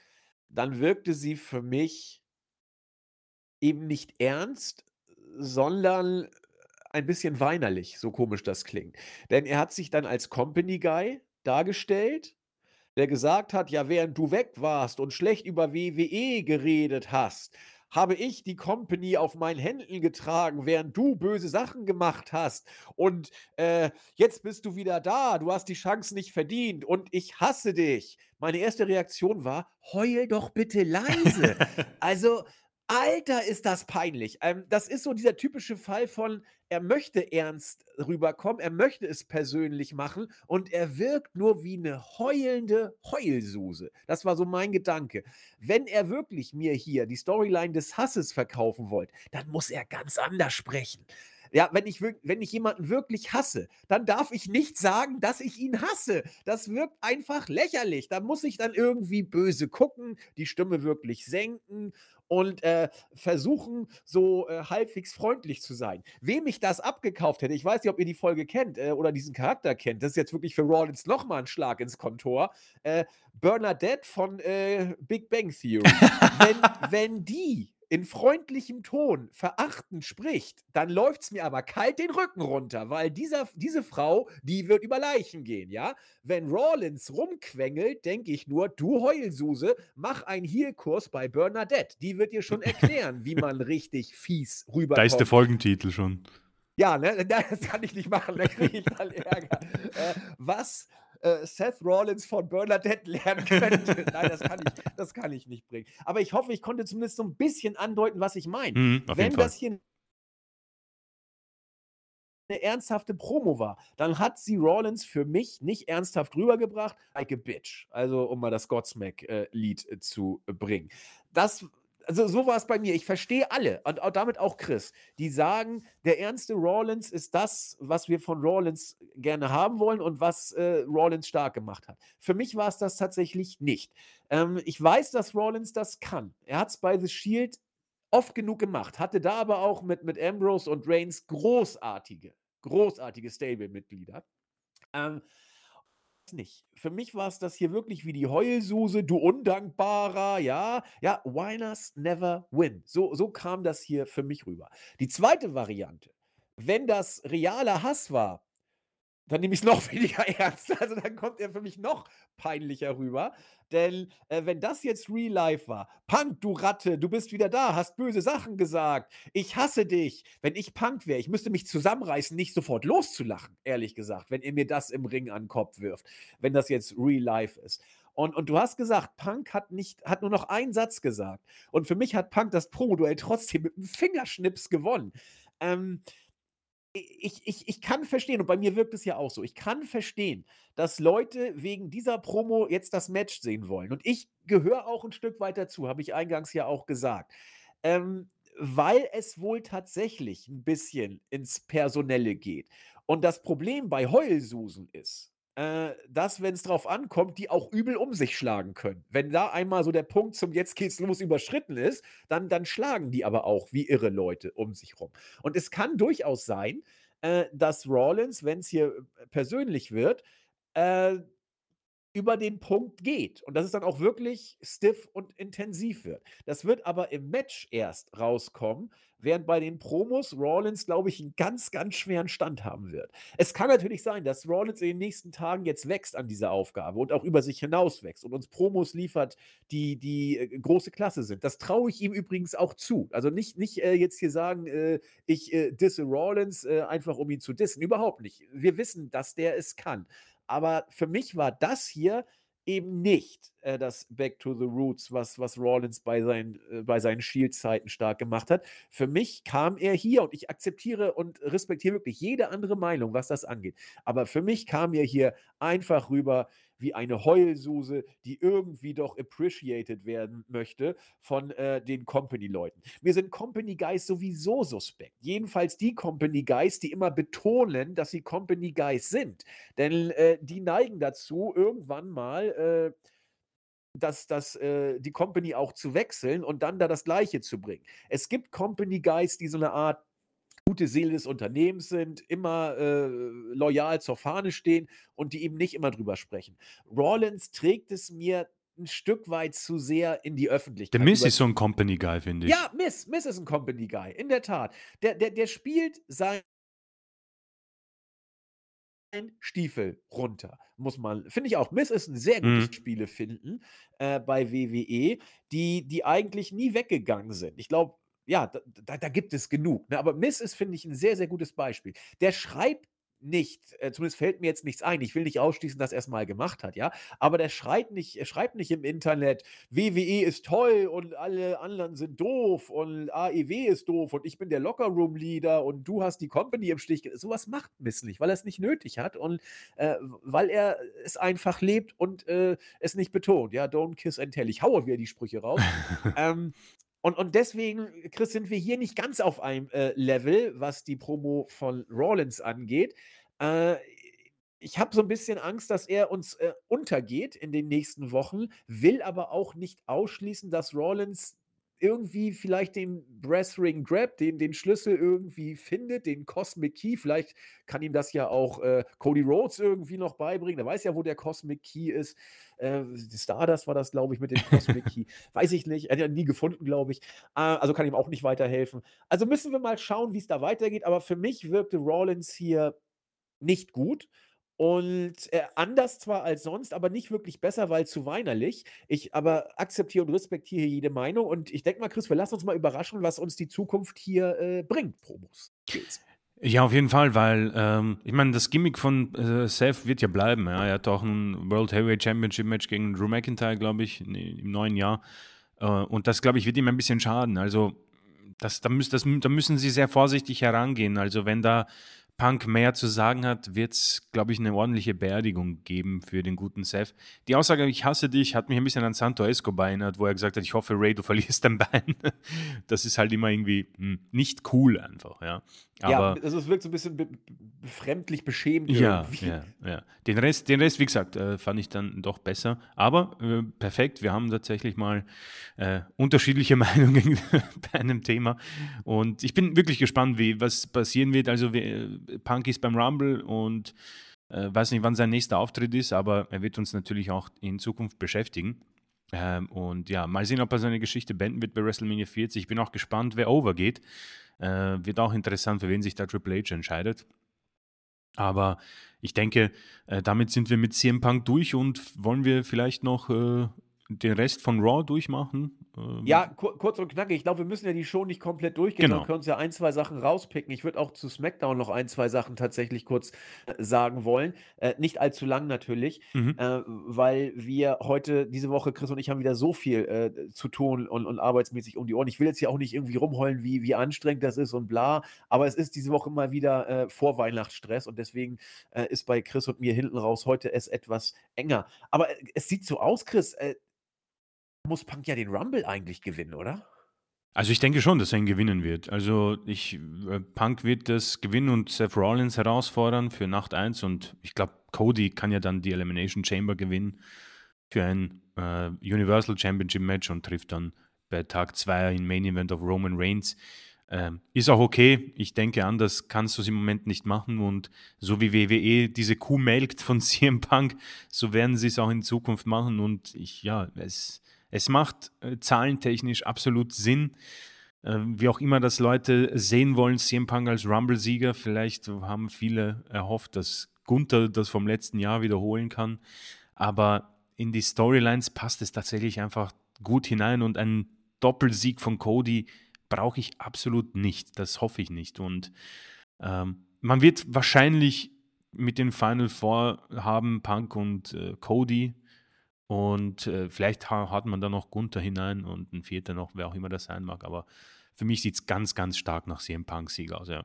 dann wirkte sie für mich eben nicht ernst, sondern ein bisschen weinerlich, so komisch das klingt. Denn er hat sich dann als Company Guy dargestellt, der gesagt hat, ja, während du weg warst und schlecht über WWE geredet hast, habe ich die Company auf meinen Händen getragen, während du böse Sachen gemacht hast. Und äh, jetzt bist du wieder da, du hast die Chance nicht verdient und ich hasse dich. Meine erste Reaktion war, heul doch bitte leise. Also, Alter, ist das peinlich. Ähm, das ist so dieser typische Fall von, er möchte ernst rüberkommen, er möchte es persönlich machen und er wirkt nur wie eine heulende Heulsuse. Das war so mein Gedanke. Wenn er wirklich mir hier die Storyline des Hasses verkaufen wollte, dann muss er ganz anders sprechen. Ja, wenn ich, wenn ich jemanden wirklich hasse, dann darf ich nicht sagen, dass ich ihn hasse. Das wirkt einfach lächerlich. Da muss ich dann irgendwie böse gucken, die Stimme wirklich senken und äh, versuchen, so äh, halbwegs freundlich zu sein. Wem ich das abgekauft hätte, ich weiß nicht, ob ihr die Folge kennt äh, oder diesen Charakter kennt, das ist jetzt wirklich für Rollins nochmal ein Schlag ins Kontor. Äh, Bernadette von äh, Big Bang Theory. wenn, wenn die in freundlichem Ton verachtend spricht, dann läuft es mir aber kalt den Rücken runter, weil dieser, diese Frau, die wird über Leichen gehen, ja? Wenn Rawlins rumquengelt, denke ich nur, du Heulsuse, mach einen Heelkurs bei Bernadette. Die wird dir schon erklären, wie man richtig fies rüberkommt. Da ist der Folgentitel schon. Ja, ne? Das kann ich nicht machen, da kriege ich dann Ärger. äh, was äh, Seth Rollins von Bernadette lernen könnte. Nein, das kann, ich, das kann ich nicht bringen. Aber ich hoffe, ich konnte zumindest so ein bisschen andeuten, was ich meine. Mhm, Wenn das hier eine ernsthafte Promo war, dann hat sie Rollins für mich nicht ernsthaft rübergebracht, like a bitch. Also, um mal das Godsmack-Lied äh, zu äh, bringen. Das, also so war es bei mir. Ich verstehe alle und auch damit auch Chris, die sagen, der ernste Rollins ist das, was wir von Rollins gerne haben wollen und was äh, Rollins stark gemacht hat. Für mich war es das tatsächlich nicht. Ähm, ich weiß, dass Rollins das kann. Er hat es bei The Shield oft genug gemacht. Hatte da aber auch mit, mit Ambrose und Reigns großartige, großartige Stable-Mitglieder. Ähm, nicht. Für mich war es das hier wirklich wie die Heulsuse, du Undankbarer, ja. Ja, Winers never win. So, so kam das hier für mich rüber. Die zweite Variante, wenn das realer Hass war, dann nehme ich es noch weniger ernst. Also dann kommt er für mich noch peinlicher rüber. Denn äh, wenn das jetzt Real Life war, Punk, du Ratte, du bist wieder da, hast böse Sachen gesagt, ich hasse dich. Wenn ich Punk wäre, ich müsste mich zusammenreißen, nicht sofort loszulachen, ehrlich gesagt, wenn ihr mir das im Ring an den Kopf wirft, wenn das jetzt Real Life ist. Und, und du hast gesagt, Punk hat, nicht, hat nur noch einen Satz gesagt. Und für mich hat Punk das Promo-Duell trotzdem mit einem Fingerschnips gewonnen. Ähm, ich, ich, ich kann verstehen, und bei mir wirkt es ja auch so, ich kann verstehen, dass Leute wegen dieser Promo jetzt das Match sehen wollen. Und ich gehöre auch ein Stück weit dazu, habe ich eingangs ja auch gesagt. Ähm, weil es wohl tatsächlich ein bisschen ins Personelle geht. Und das Problem bei Heulsusen ist, äh, dass, wenn es drauf ankommt, die auch übel um sich schlagen können. Wenn da einmal so der Punkt zum Jetzt geht's los überschritten ist, dann, dann schlagen die aber auch wie irre Leute um sich rum. Und es kann durchaus sein, äh, dass Rawlins, wenn es hier äh, persönlich wird, äh, über den Punkt geht und dass es dann auch wirklich stiff und intensiv wird. Das wird aber im Match erst rauskommen, während bei den Promos Rollins, glaube ich, einen ganz, ganz schweren Stand haben wird. Es kann natürlich sein, dass Rollins in den nächsten Tagen jetzt wächst an dieser Aufgabe und auch über sich hinaus wächst und uns Promos liefert, die, die äh, große Klasse sind. Das traue ich ihm übrigens auch zu. Also nicht, nicht äh, jetzt hier sagen, äh, ich äh, disse Rollins, äh, einfach um ihn zu dissen. Überhaupt nicht. Wir wissen, dass der es kann. Aber für mich war das hier eben nicht äh, das Back to the Roots, was, was Rollins bei seinen, äh, bei seinen Shield-Zeiten stark gemacht hat. Für mich kam er hier und ich akzeptiere und respektiere wirklich jede andere Meinung, was das angeht. Aber für mich kam er hier einfach rüber wie eine Heulsuse, die irgendwie doch appreciated werden möchte von äh, den Company-Leuten. Mir sind Company Guys sowieso suspekt. Jedenfalls die Company Guys, die immer betonen, dass sie Company Guys sind. Denn äh, die neigen dazu, irgendwann mal äh, dass, dass äh, die Company auch zu wechseln und dann da das Gleiche zu bringen. Es gibt Company Guys, die so eine Art gute Seele des Unternehmens sind, immer äh, loyal zur Fahne stehen und die eben nicht immer drüber sprechen. Rollins trägt es mir ein Stück weit zu sehr in die Öffentlichkeit. Der Miss ist so ein Company Guy, finde ich. Ja, Miss, Miss ist ein Company Guy, in der Tat. Der, der, der spielt sein Stiefel runter, muss man, finde ich auch. Miss ist ein sehr gutes mhm. Spiele finden äh, bei WWE, die, die eigentlich nie weggegangen sind. Ich glaube, ja, da, da, da, gibt es genug. Ne? Aber Miss ist, finde ich, ein sehr, sehr gutes Beispiel. Der schreibt nicht, äh, zumindest fällt mir jetzt nichts ein. Ich will nicht ausschließen, dass er es mal gemacht hat, ja. Aber der schreit nicht, er schreibt nicht im Internet, WWE ist toll und alle anderen sind doof und AEW ist doof und ich bin der Lockerroom-Leader und du hast die Company im Stich. Sowas macht Miss nicht, weil er es nicht nötig hat und äh, weil er es einfach lebt und äh, es nicht betont. Ja, don't kiss and tell. Ich haue wieder die Sprüche raus. ähm, und, und deswegen, Chris, sind wir hier nicht ganz auf einem äh, Level, was die Promo von Rollins angeht. Äh, ich habe so ein bisschen Angst, dass er uns äh, untergeht in den nächsten Wochen, will aber auch nicht ausschließen, dass Rollins irgendwie vielleicht den Brass Ring Grab, den, den Schlüssel irgendwie findet, den Cosmic Key. Vielleicht kann ihm das ja auch äh, Cody Rhodes irgendwie noch beibringen. Der weiß ja, wo der Cosmic Key ist. Äh, Stardust war das, glaube ich, mit dem Cosmic Key. Weiß ich nicht. Er hat ja nie gefunden, glaube ich. Äh, also kann ihm auch nicht weiterhelfen. Also müssen wir mal schauen, wie es da weitergeht. Aber für mich wirkte Rollins hier nicht gut. Und äh, anders zwar als sonst, aber nicht wirklich besser, weil zu weinerlich. Ich aber akzeptiere und respektiere jede Meinung. Und ich denke mal, Chris, wir lassen uns mal überraschen, was uns die Zukunft hier äh, bringt, Promos. Ja, auf jeden Fall, weil ähm, ich meine, das Gimmick von äh, Seth wird ja bleiben. Ja. Er hat auch ein World Heavyweight Championship Match gegen Drew McIntyre, glaube ich, im neuen Jahr. Äh, und das, glaube ich, wird ihm ein bisschen schaden. Also, das, da, müß, das, da müssen sie sehr vorsichtig herangehen. Also, wenn da Punk mehr zu sagen hat, wird es, glaube ich, eine ordentliche Beerdigung geben für den guten Seth. Die Aussage, ich hasse dich, hat mich ein bisschen an Santo Escobar erinnert, wo er gesagt hat, ich hoffe, Ray, du verlierst dein Bein. Das ist halt immer irgendwie hm, nicht cool einfach, ja. Aber, ja, also es wirkt so ein bisschen be befremdlich beschämt. Ja, irgendwie. ja, ja. Den Rest, den Rest, wie gesagt, äh, fand ich dann doch besser. Aber äh, perfekt, wir haben tatsächlich mal äh, unterschiedliche Meinungen bei einem Thema. Und ich bin wirklich gespannt, wie was passieren wird. Also wir, Punk ist beim Rumble und äh, weiß nicht, wann sein nächster Auftritt ist, aber er wird uns natürlich auch in Zukunft beschäftigen. Ähm, und ja, mal sehen, ob er seine Geschichte beenden wird bei WrestleMania 40. Ich bin auch gespannt, wer overgeht. Äh, wird auch interessant, für wen sich da Triple H entscheidet. Aber ich denke, äh, damit sind wir mit CM Punk durch und wollen wir vielleicht noch äh, den Rest von Raw durchmachen? Ähm ja, kur kurz und knackig. Ich glaube, wir müssen ja die Show nicht komplett durchgehen, genau. sondern können uns ja ein, zwei Sachen rauspicken. Ich würde auch zu SmackDown noch ein, zwei Sachen tatsächlich kurz äh, sagen wollen. Äh, nicht allzu lang natürlich, mhm. äh, weil wir heute, diese Woche, Chris und ich, haben wieder so viel äh, zu tun und, und, arbeitsmäßig um die Ohren. Ich will jetzt hier auch nicht irgendwie rumheulen, wie, wie anstrengend das ist und bla, aber es ist diese Woche mal wieder äh, Vorweihnachtsstress und deswegen äh, ist bei Chris und mir hinten raus heute es etwas enger. Aber es sieht so aus, Chris, muss Punk ja den Rumble eigentlich gewinnen, oder? Also ich denke schon, dass er ihn gewinnen wird. Also ich, äh, Punk wird das gewinnen und Seth Rollins herausfordern für Nacht 1 und ich glaube, Cody kann ja dann die Elimination Chamber gewinnen für ein äh, Universal Championship Match und trifft dann bei Tag 2 im Main Event auf Roman Reigns. Ähm, ist auch okay. Ich denke, anders kannst du es im Moment nicht machen. Und so wie WWE diese Kuh melkt von CM Punk, so werden sie es auch in Zukunft machen. Und ich, ja, es, es macht äh, zahlentechnisch absolut Sinn. Äh, wie auch immer das Leute sehen wollen, CM Punk als Rumble-Sieger. Vielleicht haben viele erhofft, dass Gunther das vom letzten Jahr wiederholen kann. Aber in die Storylines passt es tatsächlich einfach gut hinein und einen Doppelsieg von Cody brauche ich absolut nicht. Das hoffe ich nicht. Und ähm, man wird wahrscheinlich mit den Final Four haben Punk und äh, Cody und äh, vielleicht ha hat man da noch Gunther hinein und ein vierter noch, wer auch immer das sein mag. Aber für mich sieht es ganz, ganz stark nach CM Punk-Sieg aus, ja.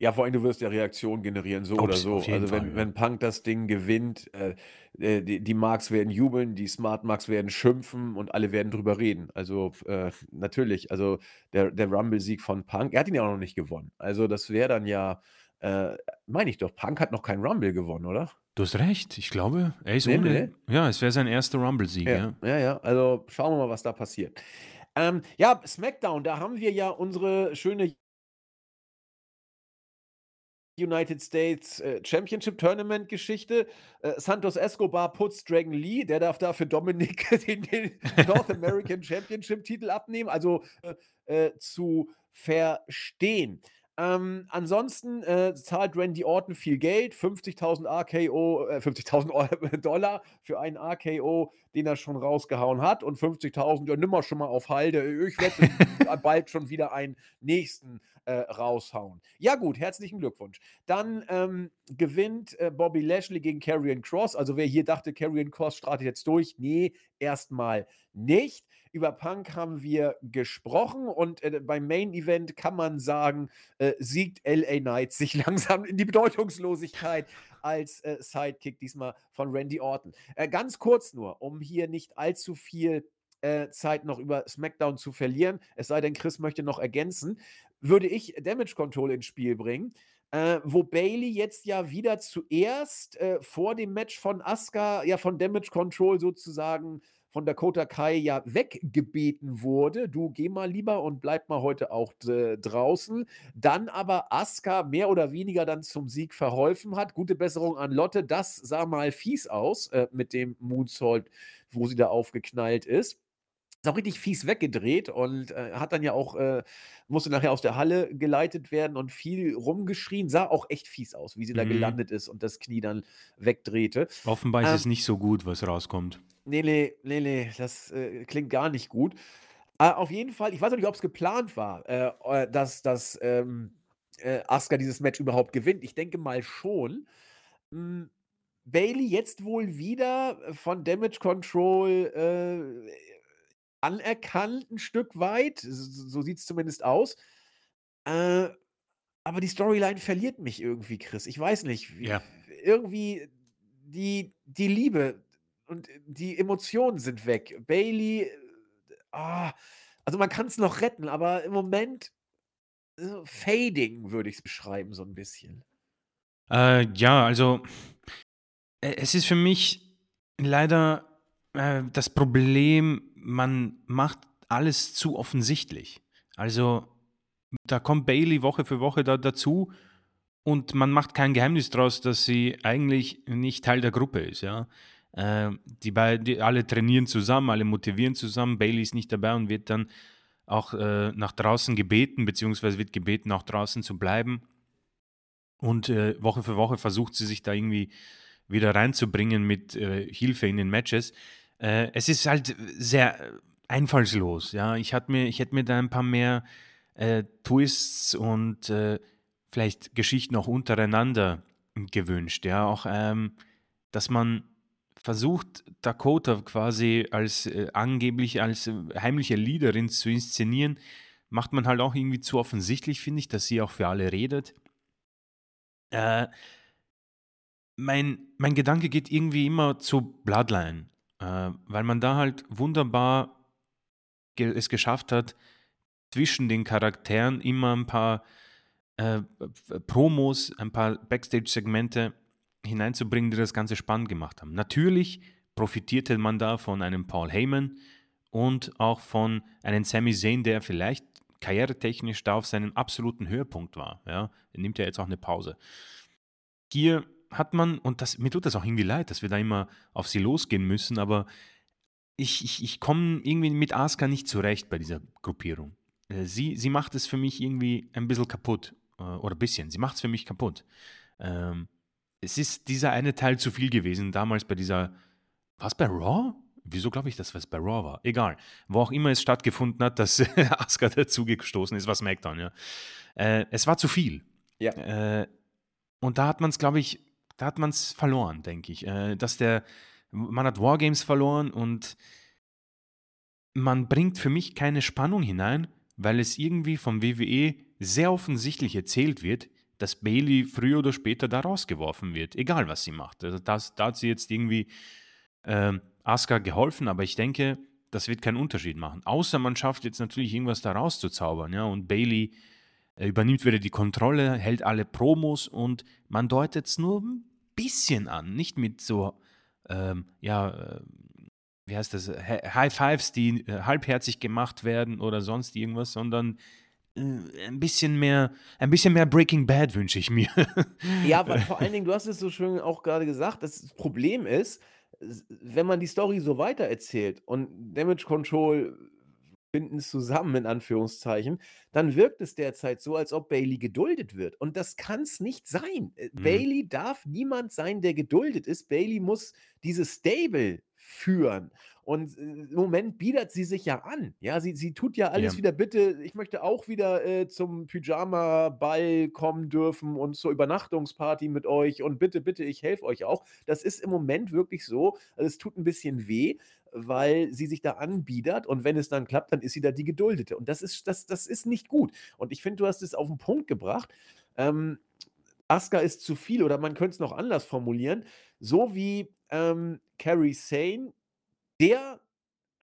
Ja, vor allem, du wirst ja Reaktionen generieren, so oder so. Also, Fall, wenn, ja. wenn Punk das Ding gewinnt, äh, äh, die, die Marks werden jubeln, die Smart Marks werden schimpfen und alle werden drüber reden. Also, äh, natürlich, also der, der Rumble-Sieg von Punk, er hat ihn ja auch noch nicht gewonnen. Also, das wäre dann ja, äh, meine ich doch, Punk hat noch keinen Rumble gewonnen, oder? Du hast recht, ich glaube, er ist nee, ohne. Nee. Ja, es wäre sein erster Rumble-Sieg. Ja. ja. ja, ja, also schauen wir mal, was da passiert. Ähm, ja, SmackDown, da haben wir ja unsere schöne United States äh, Championship Tournament Geschichte. Äh, Santos Escobar putzt Dragon Lee, der darf da für Dominik den, den North American Championship Titel abnehmen, also äh, äh zu verstehen. Ähm, ansonsten äh, zahlt Randy Orton viel Geld, 50.000 RKO, äh, 50.000 Dollar für einen RKO, den er schon rausgehauen hat und 50.000, ja, nimm mal schon mal auf Halde, ich werde bald schon wieder einen nächsten äh, raushauen. Ja gut, herzlichen Glückwunsch. Dann ähm, gewinnt äh, Bobby Lashley gegen Karrion Cross, also wer hier dachte, Karrion Cross startet jetzt durch, nee, erstmal nicht. Über Punk haben wir gesprochen und äh, beim Main Event kann man sagen, äh, siegt LA Knight sich langsam in die Bedeutungslosigkeit als äh, Sidekick diesmal von Randy Orton. Äh, ganz kurz nur, um hier nicht allzu viel äh, Zeit noch über SmackDown zu verlieren, es sei denn, Chris möchte noch ergänzen, würde ich Damage Control ins Spiel bringen. Äh, wo Bailey jetzt ja wieder zuerst äh, vor dem Match von Asuka ja von Damage Control sozusagen von Dakota Kai ja weggebeten wurde. Du geh mal lieber und bleib mal heute auch äh, draußen. Dann aber Asuka mehr oder weniger dann zum Sieg verholfen hat. Gute Besserung an Lotte. Das sah mal fies aus äh, mit dem Moonsault, wo sie da aufgeknallt ist ist auch richtig fies weggedreht und äh, hat dann ja auch, äh, musste nachher aus der Halle geleitet werden und viel rumgeschrien. Sah auch echt fies aus, wie sie da mhm. gelandet ist und das Knie dann wegdrehte. Offenbar ist ähm, es nicht so gut, was rauskommt. Nee, nee, nee, nee, das äh, klingt gar nicht gut. Äh, auf jeden Fall, ich weiß auch nicht, ob es geplant war, äh, äh, dass, dass ähm, äh, Asuka dieses Match überhaupt gewinnt. Ich denke mal schon. Hm, Bailey jetzt wohl wieder von Damage Control äh, anerkannt ein Stück weit. So, so sieht es zumindest aus. Äh, aber die Storyline verliert mich irgendwie, Chris. Ich weiß nicht. Ja. Irgendwie die, die Liebe und die Emotionen sind weg. Bailey, ah, also man kann es noch retten, aber im Moment äh, fading, würde ich es beschreiben, so ein bisschen. Äh, ja, also äh, es ist für mich leider äh, das Problem, man macht alles zu offensichtlich. Also da kommt Bailey Woche für Woche da, dazu und man macht kein Geheimnis daraus, dass sie eigentlich nicht Teil der Gruppe ist. Ja? Äh, die, die alle trainieren zusammen, alle motivieren zusammen. Bailey ist nicht dabei und wird dann auch äh, nach draußen gebeten, beziehungsweise wird gebeten, auch draußen zu bleiben. Und äh, Woche für Woche versucht sie sich da irgendwie wieder reinzubringen mit äh, Hilfe in den Matches. Äh, es ist halt sehr einfallslos. Ja, ich, mir, ich hätte mir da ein paar mehr äh, Twists und äh, vielleicht Geschichten auch untereinander gewünscht. Ja, auch, ähm, dass man versucht, Dakota quasi als äh, angeblich als äh, heimliche Leaderin zu inszenieren, macht man halt auch irgendwie zu offensichtlich, finde ich, dass sie auch für alle redet. Äh, mein, mein Gedanke geht irgendwie immer zu Bloodline, äh, weil man da halt wunderbar ge es geschafft hat, zwischen den Charakteren immer ein paar äh, Promos, ein paar Backstage-Segmente hineinzubringen, die das Ganze spannend gemacht haben. Natürlich profitierte man da von einem Paul Heyman und auch von einem Sami Zayn, der vielleicht karrieretechnisch da auf seinem absoluten Höhepunkt war. Ja, er nimmt ja jetzt auch eine Pause. Hier hat man, und das, mir tut das auch irgendwie leid, dass wir da immer auf sie losgehen müssen, aber ich, ich, ich komme irgendwie mit Asuka nicht zurecht bei dieser Gruppierung. Äh, sie, sie macht es für mich irgendwie ein bisschen kaputt. Äh, oder ein bisschen. Sie macht es für mich kaputt. Ähm, es ist dieser eine Teil zu viel gewesen, damals bei dieser. Was bei Raw? Wieso glaube ich, dass es bei Raw war? Egal. Wo auch immer es stattgefunden hat, dass Asuka dazugestoßen ist, was SmackDown, ja. Äh, es war zu viel. Ja. Und da hat man es, glaube ich, da hat man es verloren, denke ich. Äh, dass der, man hat Wargames verloren und man bringt für mich keine Spannung hinein, weil es irgendwie vom WWE sehr offensichtlich erzählt wird, dass Bailey früher oder später da rausgeworfen wird, egal was sie macht. Also das, da hat sie jetzt irgendwie äh, Asuka geholfen, aber ich denke, das wird keinen Unterschied machen. Außer man schafft jetzt natürlich irgendwas da rauszuzaubern, ja, und Bailey äh, übernimmt wieder die Kontrolle, hält alle Promos und man deutet es nur ein bisschen an, nicht mit so, ähm, ja, äh, wie heißt das, High Fives, die äh, halbherzig gemacht werden oder sonst irgendwas, sondern äh, ein bisschen mehr, ein bisschen mehr Breaking Bad wünsche ich mir. Ja, weil vor allen Dingen, du hast es so schön auch gerade gesagt, das Problem ist, wenn man die Story so weitererzählt und Damage Control finden zusammen, in Anführungszeichen, dann wirkt es derzeit so, als ob Bailey geduldet wird. Und das kann es nicht sein. Äh, mhm. Bailey darf niemand sein, der geduldet ist. Bailey muss dieses Stable führen. Und äh, im Moment bietet sie sich ja an. Ja, sie, sie tut ja alles Ja. wieder. Bitte, ich möchte auch wieder äh, zum Pyjama-Ball kommen dürfen und zur Übernachtungsparty mit euch. Und bitte, bitte, ich helfe euch auch. Das ist im Moment wirklich so. Also es tut ein bisschen weh, weil sie sich da anbiedert. Und wenn es dann klappt, dann ist sie da die Geduldete. Und das ist, das, das ist nicht gut. Und ich finde, du hast es auf den Punkt gebracht. Ähm, Asuka ist zu viel oder man könnte es noch anders formulieren. So wie ähm, Carrie Sane der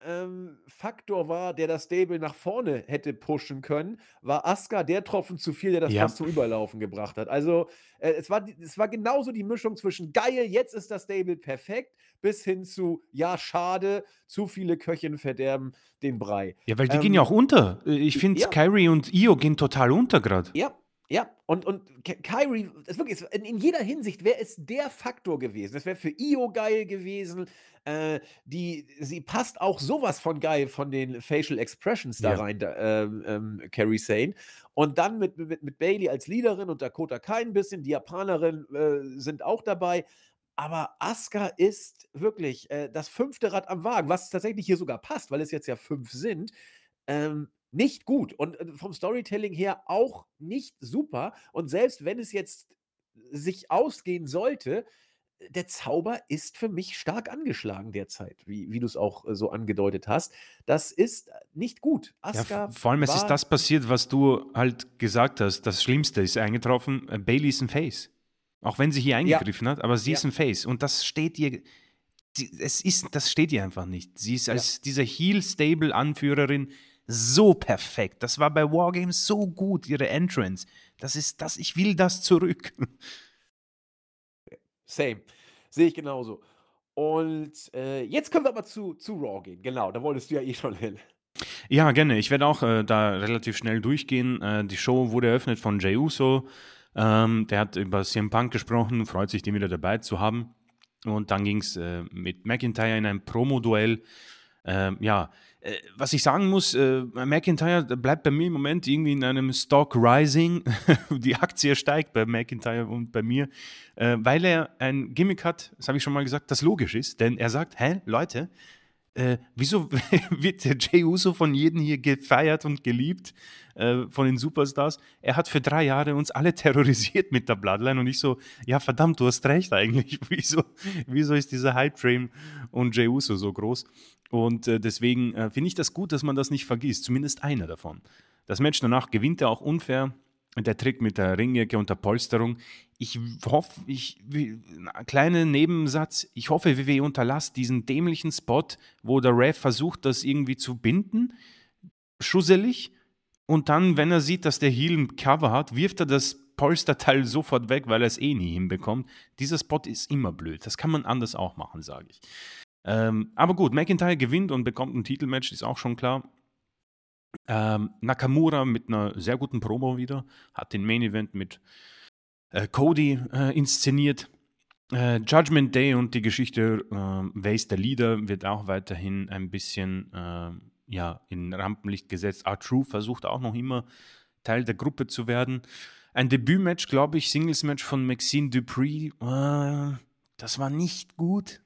ähm, Faktor war, der das Stable nach vorne hätte pushen können, war Asuka der Tropfen zu viel, der das Ja. fast zum Überlaufen gebracht hat. Also, äh, es war es war genauso die Mischung zwischen geil, jetzt ist das Stable perfekt, bis hin zu ja, schade, zu viele Köchinnen verderben den Brei. Ja, weil die gehen ja auch ähm, unter. Äh, ich finde, ja. Kyrie und Io gehen total unter gerade. Ja, ja, und, und Kyrie, ist wirklich, in, in jeder Hinsicht wäre es der Faktor gewesen. Es wäre für Io geil gewesen. Äh, die, sie passt auch sowas von geil von den Facial Expressions da ja. rein, da, ähm, ähm, Carrie Sane. Und dann mit, mit, mit Bailey als Leaderin und Dakota kein bisschen, die Japanerin äh, sind auch dabei. Aber Asuka ist wirklich äh, das fünfte Rad am Wagen, was tatsächlich hier sogar passt, weil es jetzt ja fünf sind. Ähm, nicht gut und äh, vom Storytelling her auch nicht super. Und selbst wenn es jetzt sich ausgehen sollte, der Zauber ist für mich stark angeschlagen derzeit, wie wie du's auch, äh, so angedeutet hast. Das ist, äh, nicht gut. Ja, vor allem, es ist das passiert, was du halt gesagt hast. Das Schlimmste ist eingetroffen, äh, Bayley ist 'n Face. Auch wenn sie hier Ja. eingegriffen hat, aber sie Ja. ist 'n Face und das steht ihr es ist das steht ihr einfach nicht. Sie ist Ja. als diese Heel-Stable-Anführerin so perfekt. Das war bei War Games so gut, ihre Entrance. Das ist das ich will das zurück. Same. Sehe ich genauso. Und, äh, jetzt können wir aber zu zu Raw gehen. Genau, da wolltest du ja eh schon hin. Ja, gerne. Ich werde auch, äh, da relativ schnell durchgehen. Äh, die Show wurde eröffnet von Jey Uso. Ähm, der hat über CM Punk gesprochen, freut sich, den wieder dabei zu haben. Und dann ging's, äh, mit McIntyre in ein Promo-Duell. Ähm, ja, äh, was ich sagen muss, äh, McIntyre bleibt bei mir im Moment irgendwie in einem Stock Rising. Die Aktie steigt bei McIntyre und bei mir, äh, weil er ein Gimmick hat, das habe ich schon mal gesagt, das logisch ist. Denn er sagt: „Hä, Leute, äh, wieso wird der Jey Uso von jedem hier gefeiert und geliebt, äh, von den Superstars? Er hat für 3 Jahre uns alle terrorisiert mit der Bloodline.“ Und ich so: „Ja, verdammt, du hast recht eigentlich. Wieso wieso ist dieser Hype-Train um Jey Uso so groß?“ Und, äh, deswegen, äh, finde ich das gut, dass man das nicht vergisst, zumindest einer davon. Das Match danach gewinnt er auch unfair. Der Trick mit der Ringecke und der Polsterung. Ich hoffe, ich kleiner Nebensatz, ich hoffe, WWE unterlasst diesen dämlichen Spot, wo der Ref versucht, das irgendwie zu binden, schusselig. Und dann, wenn er sieht, dass der Heel 'n Cover hat, wirft er das Polsterteil sofort weg, weil er's eh nie hinbekommt. Dieser Spot ist immer blöd. Das kann man anders auch machen, sage ich. Ähm, aber gut, McIntyre gewinnt und bekommt 'n Titelmatch, ist auch schon klar. Ähm, Nakamura mit 'ner sehr guten Promo wieder, hat den Main Event mit, äh, Cody, äh, inszeniert. Äh, Judgment Day und die Geschichte, äh, ist der Leader, wird auch weiterhin ein bisschen, äh, ja, in Rampenlicht gesetzt. R-Truth versucht auch noch immer Teil der Gruppe zu werden. Ein Debütmatch, glaube ich, Singles-Match von Maxxine Dupri, äh, das war nicht gut.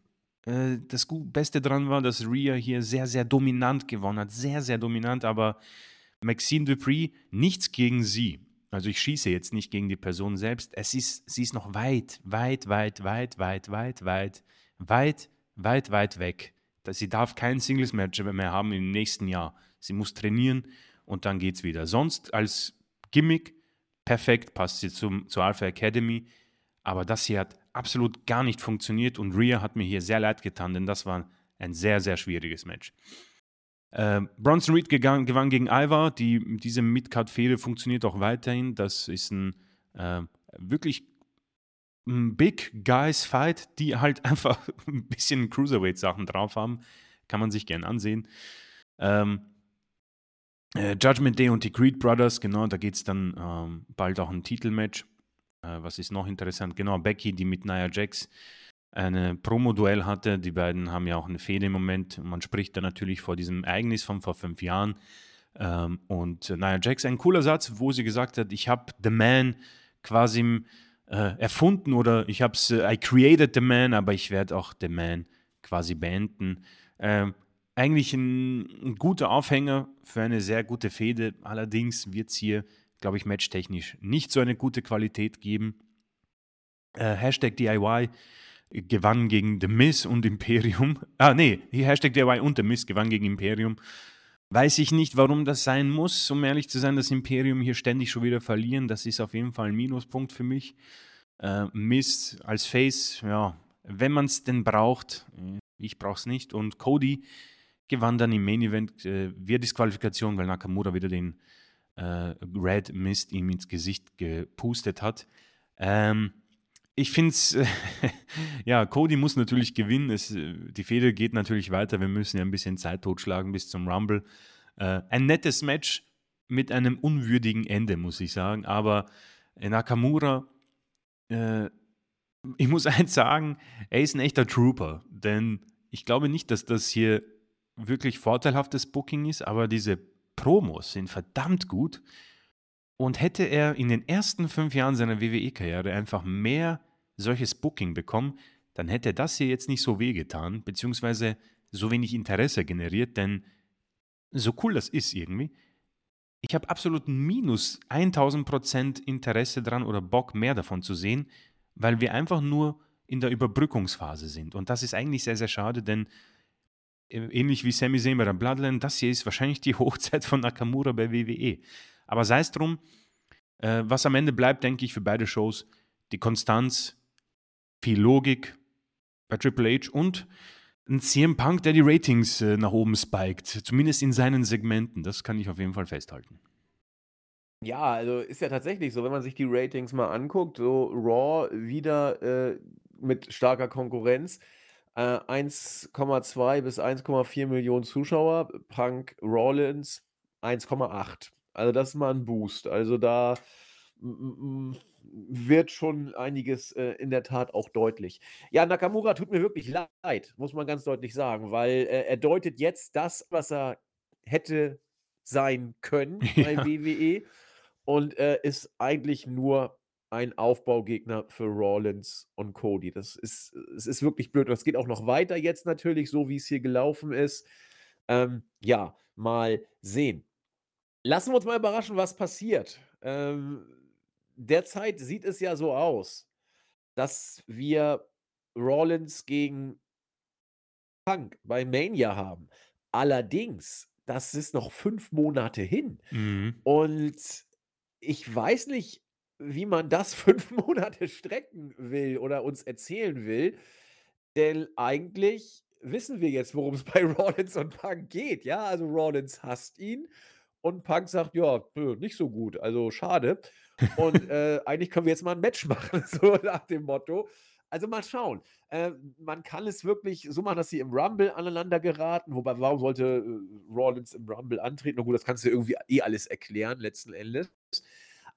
Äh, das Beste dran war, dass Rhea hier sehr, sehr dominant gewonnen hat. Sehr, sehr dominant, aber Maxxine Dupri, nichts gegen sie. Also, ich schieße jetzt nicht gegen die Person selbst. Es ist sie ist noch weit, weit, weit, weit, weit, weit, weit, weit, weit, weit weg. Sie darf kein Singles-Match mehr haben im nächsten Jahr. Sie muss trainieren und dann geht's wieder. Sonst als Gimmick perfekt, passt sie zum zur Alpha Academy, aber das hier hat absolut gar nicht funktioniert und Rhea hat mir hier sehr leid getan, denn das war ein sehr, sehr schwieriges Match. Ähm, Bronson Reed gegangen gewann gegen Ivar. Die diese Midcard-Fehde funktioniert auch weiterhin. Das ist 'n, äh, wirklich 'n Big Guys Fight, die halt einfach 'n bisschen Cruiserweight-Sachen drauf haben. Kann man sich gern ansehen. Ähm äh, Judgment Day und die Creed Brothers, genau, da geht's dann, ähm, bald auch 'n Titelmatch. Äh, was ist noch interessant? Genau, Becky, die mit Nia Jax eine Promo-Duell hatte. Die beiden haben ja auch 'ne Fehde im Moment. Man spricht da natürlich vor diesem Ereignis von vor 5 Jahren. Ähm, und Nia Jax, ein cooler Satz, wo sie gesagt hat: „Ich habe The Man quasi, äh, erfunden oder ich habe es I created the Man, aber ich werde auch The Man quasi beenden.“ Ähm, eigentlich 'n 'n guter Aufhänger für eine sehr gute Fehde. Allerdings wird's hier, glaube ich, matchtechnisch nicht so eine gute Qualität geben. Äh, Hashtag DIY gewann gegen The Miz und Imperium. Ah, ne, Hashtag DIY und The Miz gewann gegen Imperium. Weiß ich nicht, warum das sein muss, um ehrlich zu sein, dass Imperium hier ständig schon wieder verlieren. Das ist auf jeden Fall 'n Minuspunkt für mich. Äh, Miz als Face, ja, wenn man's denn braucht. Ich brauche es nicht. Und Cody gewann dann im Main Event, äh, via Disqualifikation, weil Nakamura wieder den, äh, Red Mist ihm ins Gesicht gepustet hat. Ähm, ich finde es ja, Cody muss natürlich gewinnen. Es die Fehde geht natürlich weiter. Wir müssen ja 'n bisschen Zeit totschlagen bis zum Rumble. Äh, ein nettes Match mit einem unwürdigen Ende, muss ich sagen. Aber Nakamura, äh, ich muss eins sagen, er ist 'n echter Trooper. Denn ich glaube nicht, dass das hier wirklich vorteilhaftes Booking ist, aber diese Promos sind verdammt gut. Und hätte er in den ersten 5 Jahren seiner WWE-Karriere einfach mehr solches Booking bekommen, dann hätte das hier jetzt nicht so wehgetan, beziehungsweise so wenig Interesse generiert, denn so cool das ist irgendwie, ich habe absolut minus 1000 % Interesse dran oder Bock, mehr davon zu sehen, weil wir einfach nur in der Überbrückungsphase sind. Und das ist eigentlich sehr, sehr schade, denn ähnlich wie Sami Zayn bei der Bloodline, das hier ist wahrscheinlich die Hochzeit von Nakamura bei WWE. Aber sei es drum, äh, was am Ende bleibt, denke ich, für beide Shows, die Konstanz, viel Logik bei Triple H und ein CM Punk, der die Ratings äh, nach oben spiked, zumindest in seinen Segmenten. Das kann ich auf jeden Fall festhalten. Ja, also ist ja tatsächlich so, wenn man sich die Ratings mal anguckt, so Raw wieder äh, mit starker Konkurrenz. Äh, 1,2 bis 1,4 Millionen Zuschauer, Punk Rollins 1,8. Also das ist mal ein Boost. Also da wird schon einiges äh, in der Tat auch deutlich. Ja, Nakamura tut mir wirklich leid, muss man ganz deutlich sagen, weil äh, er deutet jetzt das, was er hätte sein können bei ja. WWE und äh, ist eigentlich nur ein Aufbaugegner für Rollins und Cody. Das ist, es ist wirklich blöd. Und das geht auch noch weiter jetzt natürlich, so wie es hier gelaufen ist. Ähm, ja, mal sehen. Lassen wir uns mal überraschen, was passiert. Ähm, derzeit sieht es ja so aus, dass wir Rollins gegen Punk bei Mania haben. Allerdings, das ist noch fünf Monate hin. Mhm. Und ich weiß nicht, wie man das fünf Monate strecken will oder uns erzählen will. Denn eigentlich wissen wir jetzt, worum es bei Rollins und Punk geht. Ja, also Rollins hasst ihn und Punk sagt, ja, nicht so gut, also schade. Und äh, eigentlich können wir jetzt mal ein Match machen, so nach dem Motto. Also mal schauen. Äh, man kann es wirklich so machen, dass sie im Rumble aneinander geraten. Wobei, warum sollte äh, Rollins im Rumble antreten? Na gut, das kannst du irgendwie eh alles erklären, letzten Endes.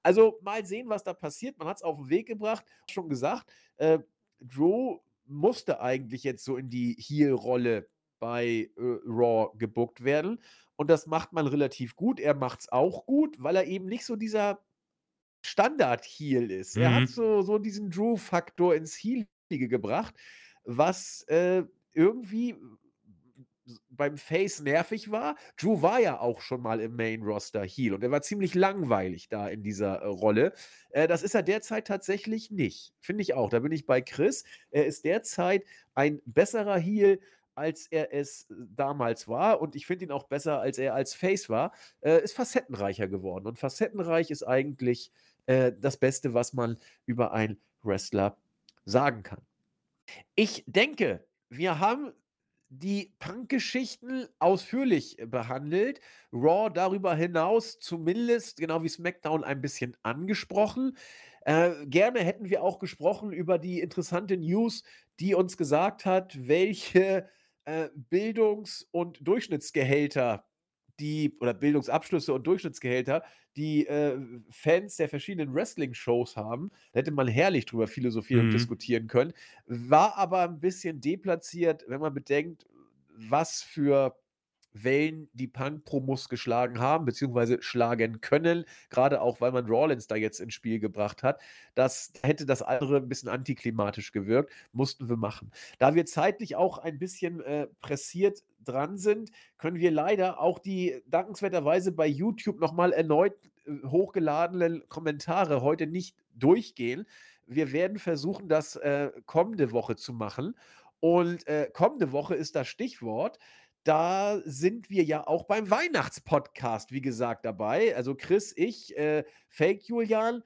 Also mal sehen, was da passiert. Man hat es auf den Weg gebracht, schon gesagt. Äh, Drew musste eigentlich jetzt so in die Heel-Rolle bei äh, Raw gebuckt werden. Und das macht man relativ gut. Er macht es auch gut, weil er eben nicht so dieser Standard-Heel ist. Mhm. Er hat mhm. so, so diesen Drew-Faktor ins Heelige gebracht, was äh, irgendwie beim Face nervig war. Drew war ja auch schon mal im Main Roster Heel und er war ziemlich langweilig da in dieser äh, Rolle. Äh, das ist er derzeit tatsächlich nicht. Finde ich auch. Da bin ich bei Chris. Er ist derzeit ein besserer Heel als er es äh, damals war. Und ich finde ihn auch besser, als er als Face war. Äh, ist facettenreicher geworden. Und facettenreich ist eigentlich äh, das Beste, was man über einen Wrestler sagen kann. Ich denke, wir haben die Punk-Geschichten ausführlich behandelt. Raw darüber hinaus zumindest, genau wie SmackDown, ein bisschen angesprochen. Äh, gerne hätten wir auch gesprochen über die interessante News, die uns gesagt hat, welche äh, Bildungs- und Durchschnittsgehälter, die oder Bildungsabschlüsse und Durchschnittsgehälter, die äh, Fans der verschiedenen Wrestling-Shows haben. Da hätte man herrlich drüber philosophieren mhm. und diskutieren können. War aber ein bisschen deplatziert, wenn man bedenkt, was für Wellen die Punk-Promos geschlagen haben, beziehungsweise schlagen können, gerade auch, weil man Rawlins da jetzt ins Spiel gebracht hat. Das hätte das andere ein bisschen antiklimatisch gewirkt, mussten wir machen. Da wir zeitlich auch ein bisschen äh, pressiert dran sind, können wir leider auch die dankenswerterweise bei YouTube nochmal erneut äh, hochgeladenen Kommentare heute nicht durchgehen. Wir werden versuchen, das äh, kommende Woche zu machen. Und äh, kommende Woche ist das Stichwort da sind wir ja auch beim Weihnachtspodcast, wie gesagt, dabei. Also Chris, ich, äh, Fake Julian,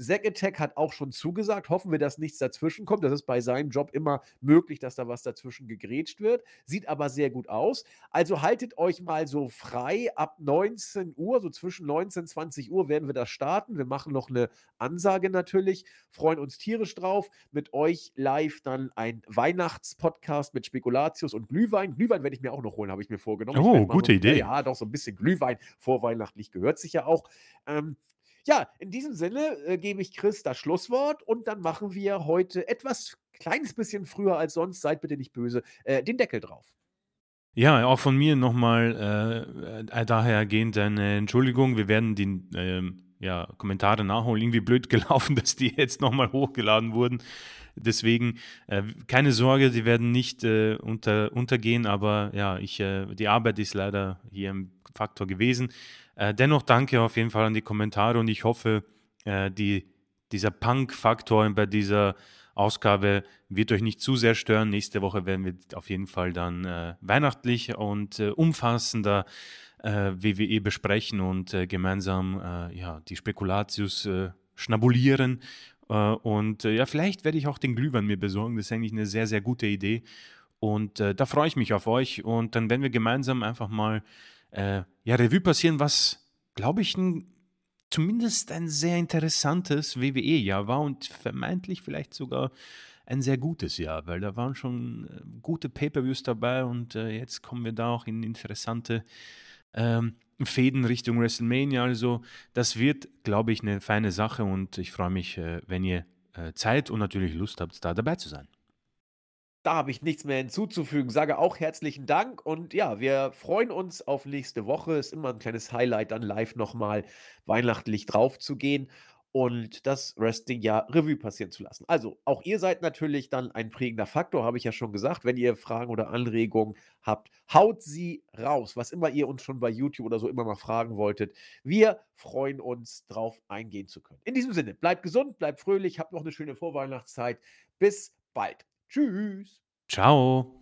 Zack Attack hat auch schon zugesagt. Hoffen wir, dass nichts dazwischen kommt. Das ist bei seinem Job immer möglich, dass da was dazwischen gegrätscht wird. Sieht aber sehr gut aus. Also haltet euch mal so frei. Ab 19 Uhr, so zwischen 19 und 20 Uhr werden wir das starten. Wir machen noch eine Ansage natürlich. Freuen uns tierisch drauf. Mit euch live dann ein Weihnachtspodcast mit Spekulatius und Glühwein. Glühwein werde ich mir auch noch holen, habe ich mir vorgenommen. Oh, gute Idee. Ja, doch so ein bisschen Glühwein vorweihnachtlich gehört sich ja auch. Ähm, ja, in diesem Sinne äh, gebe ich Chris das Schlusswort und dann machen wir heute etwas kleines bisschen früher als sonst, seid bitte nicht böse, äh, den Deckel drauf. Ja, auch von mir nochmal äh, äh dahergehend eine Entschuldigung. Wir werden die ähm, ja, Kommentare nachholen. Irgendwie blöd gelaufen, dass die jetzt nochmal hochgeladen wurden. Deswegen äh, keine Sorge, die werden nicht äh, unter, untergehen, aber ja, ich, äh, die Arbeit ist leider hier ein Faktor gewesen. Äh, dennoch danke auf jeden Fall an die Kommentare und ich hoffe, äh, die, dieser Punk-Faktor bei dieser Ausgabe wird euch nicht zu sehr stören. Nächste Woche werden wir auf jeden Fall dann äh, weihnachtlich und umfassender äh, WWE besprechen und äh, gemeinsam äh, ja, die Spekulatius äh, schnabulieren. und ja, vielleicht werde ich auch den Glühwein mir besorgen. Das ist eigentlich eine sehr, sehr gute Idee. Und da freue ich mich auf euch. Und dann werden wir gemeinsam einfach mal ja, Revue passieren, was, glaube ich, ein zumindest ein sehr interessantes WWE-Jahr war und vermeintlich vielleicht sogar ein sehr gutes Jahr, weil da waren schon äh, gute Pay-per-Views dabei und äh, jetzt kommen wir da auch in interessante ähm, Fäden Richtung WrestleMania. Also das wird, glaube ich, eine feine Sache und ich freue mich, äh, wenn ihr äh, Zeit und natürlich Lust habt, da dabei zu sein. Da habe ich nichts mehr hinzuzufügen. Sage auch herzlichen Dank und ja, wir freuen uns auf nächste Woche. Ist immer ein kleines Highlight, dann live nochmal weihnachtlich drauf zu gehen und das Wrestling-Jahr Revue passieren zu lassen. Also, auch ihr seid natürlich dann ein prägender Faktor, habe ich ja schon gesagt. Wenn ihr Fragen oder Anregungen habt, haut sie raus. Was immer ihr uns schon bei YouTube oder so immer mal fragen wolltet. Wir freuen uns, drauf eingehen zu können. In diesem Sinne, bleibt gesund, bleibt fröhlich, habt noch eine schöne Vorweihnachtszeit. Bis bald. Tschüss. Ciao.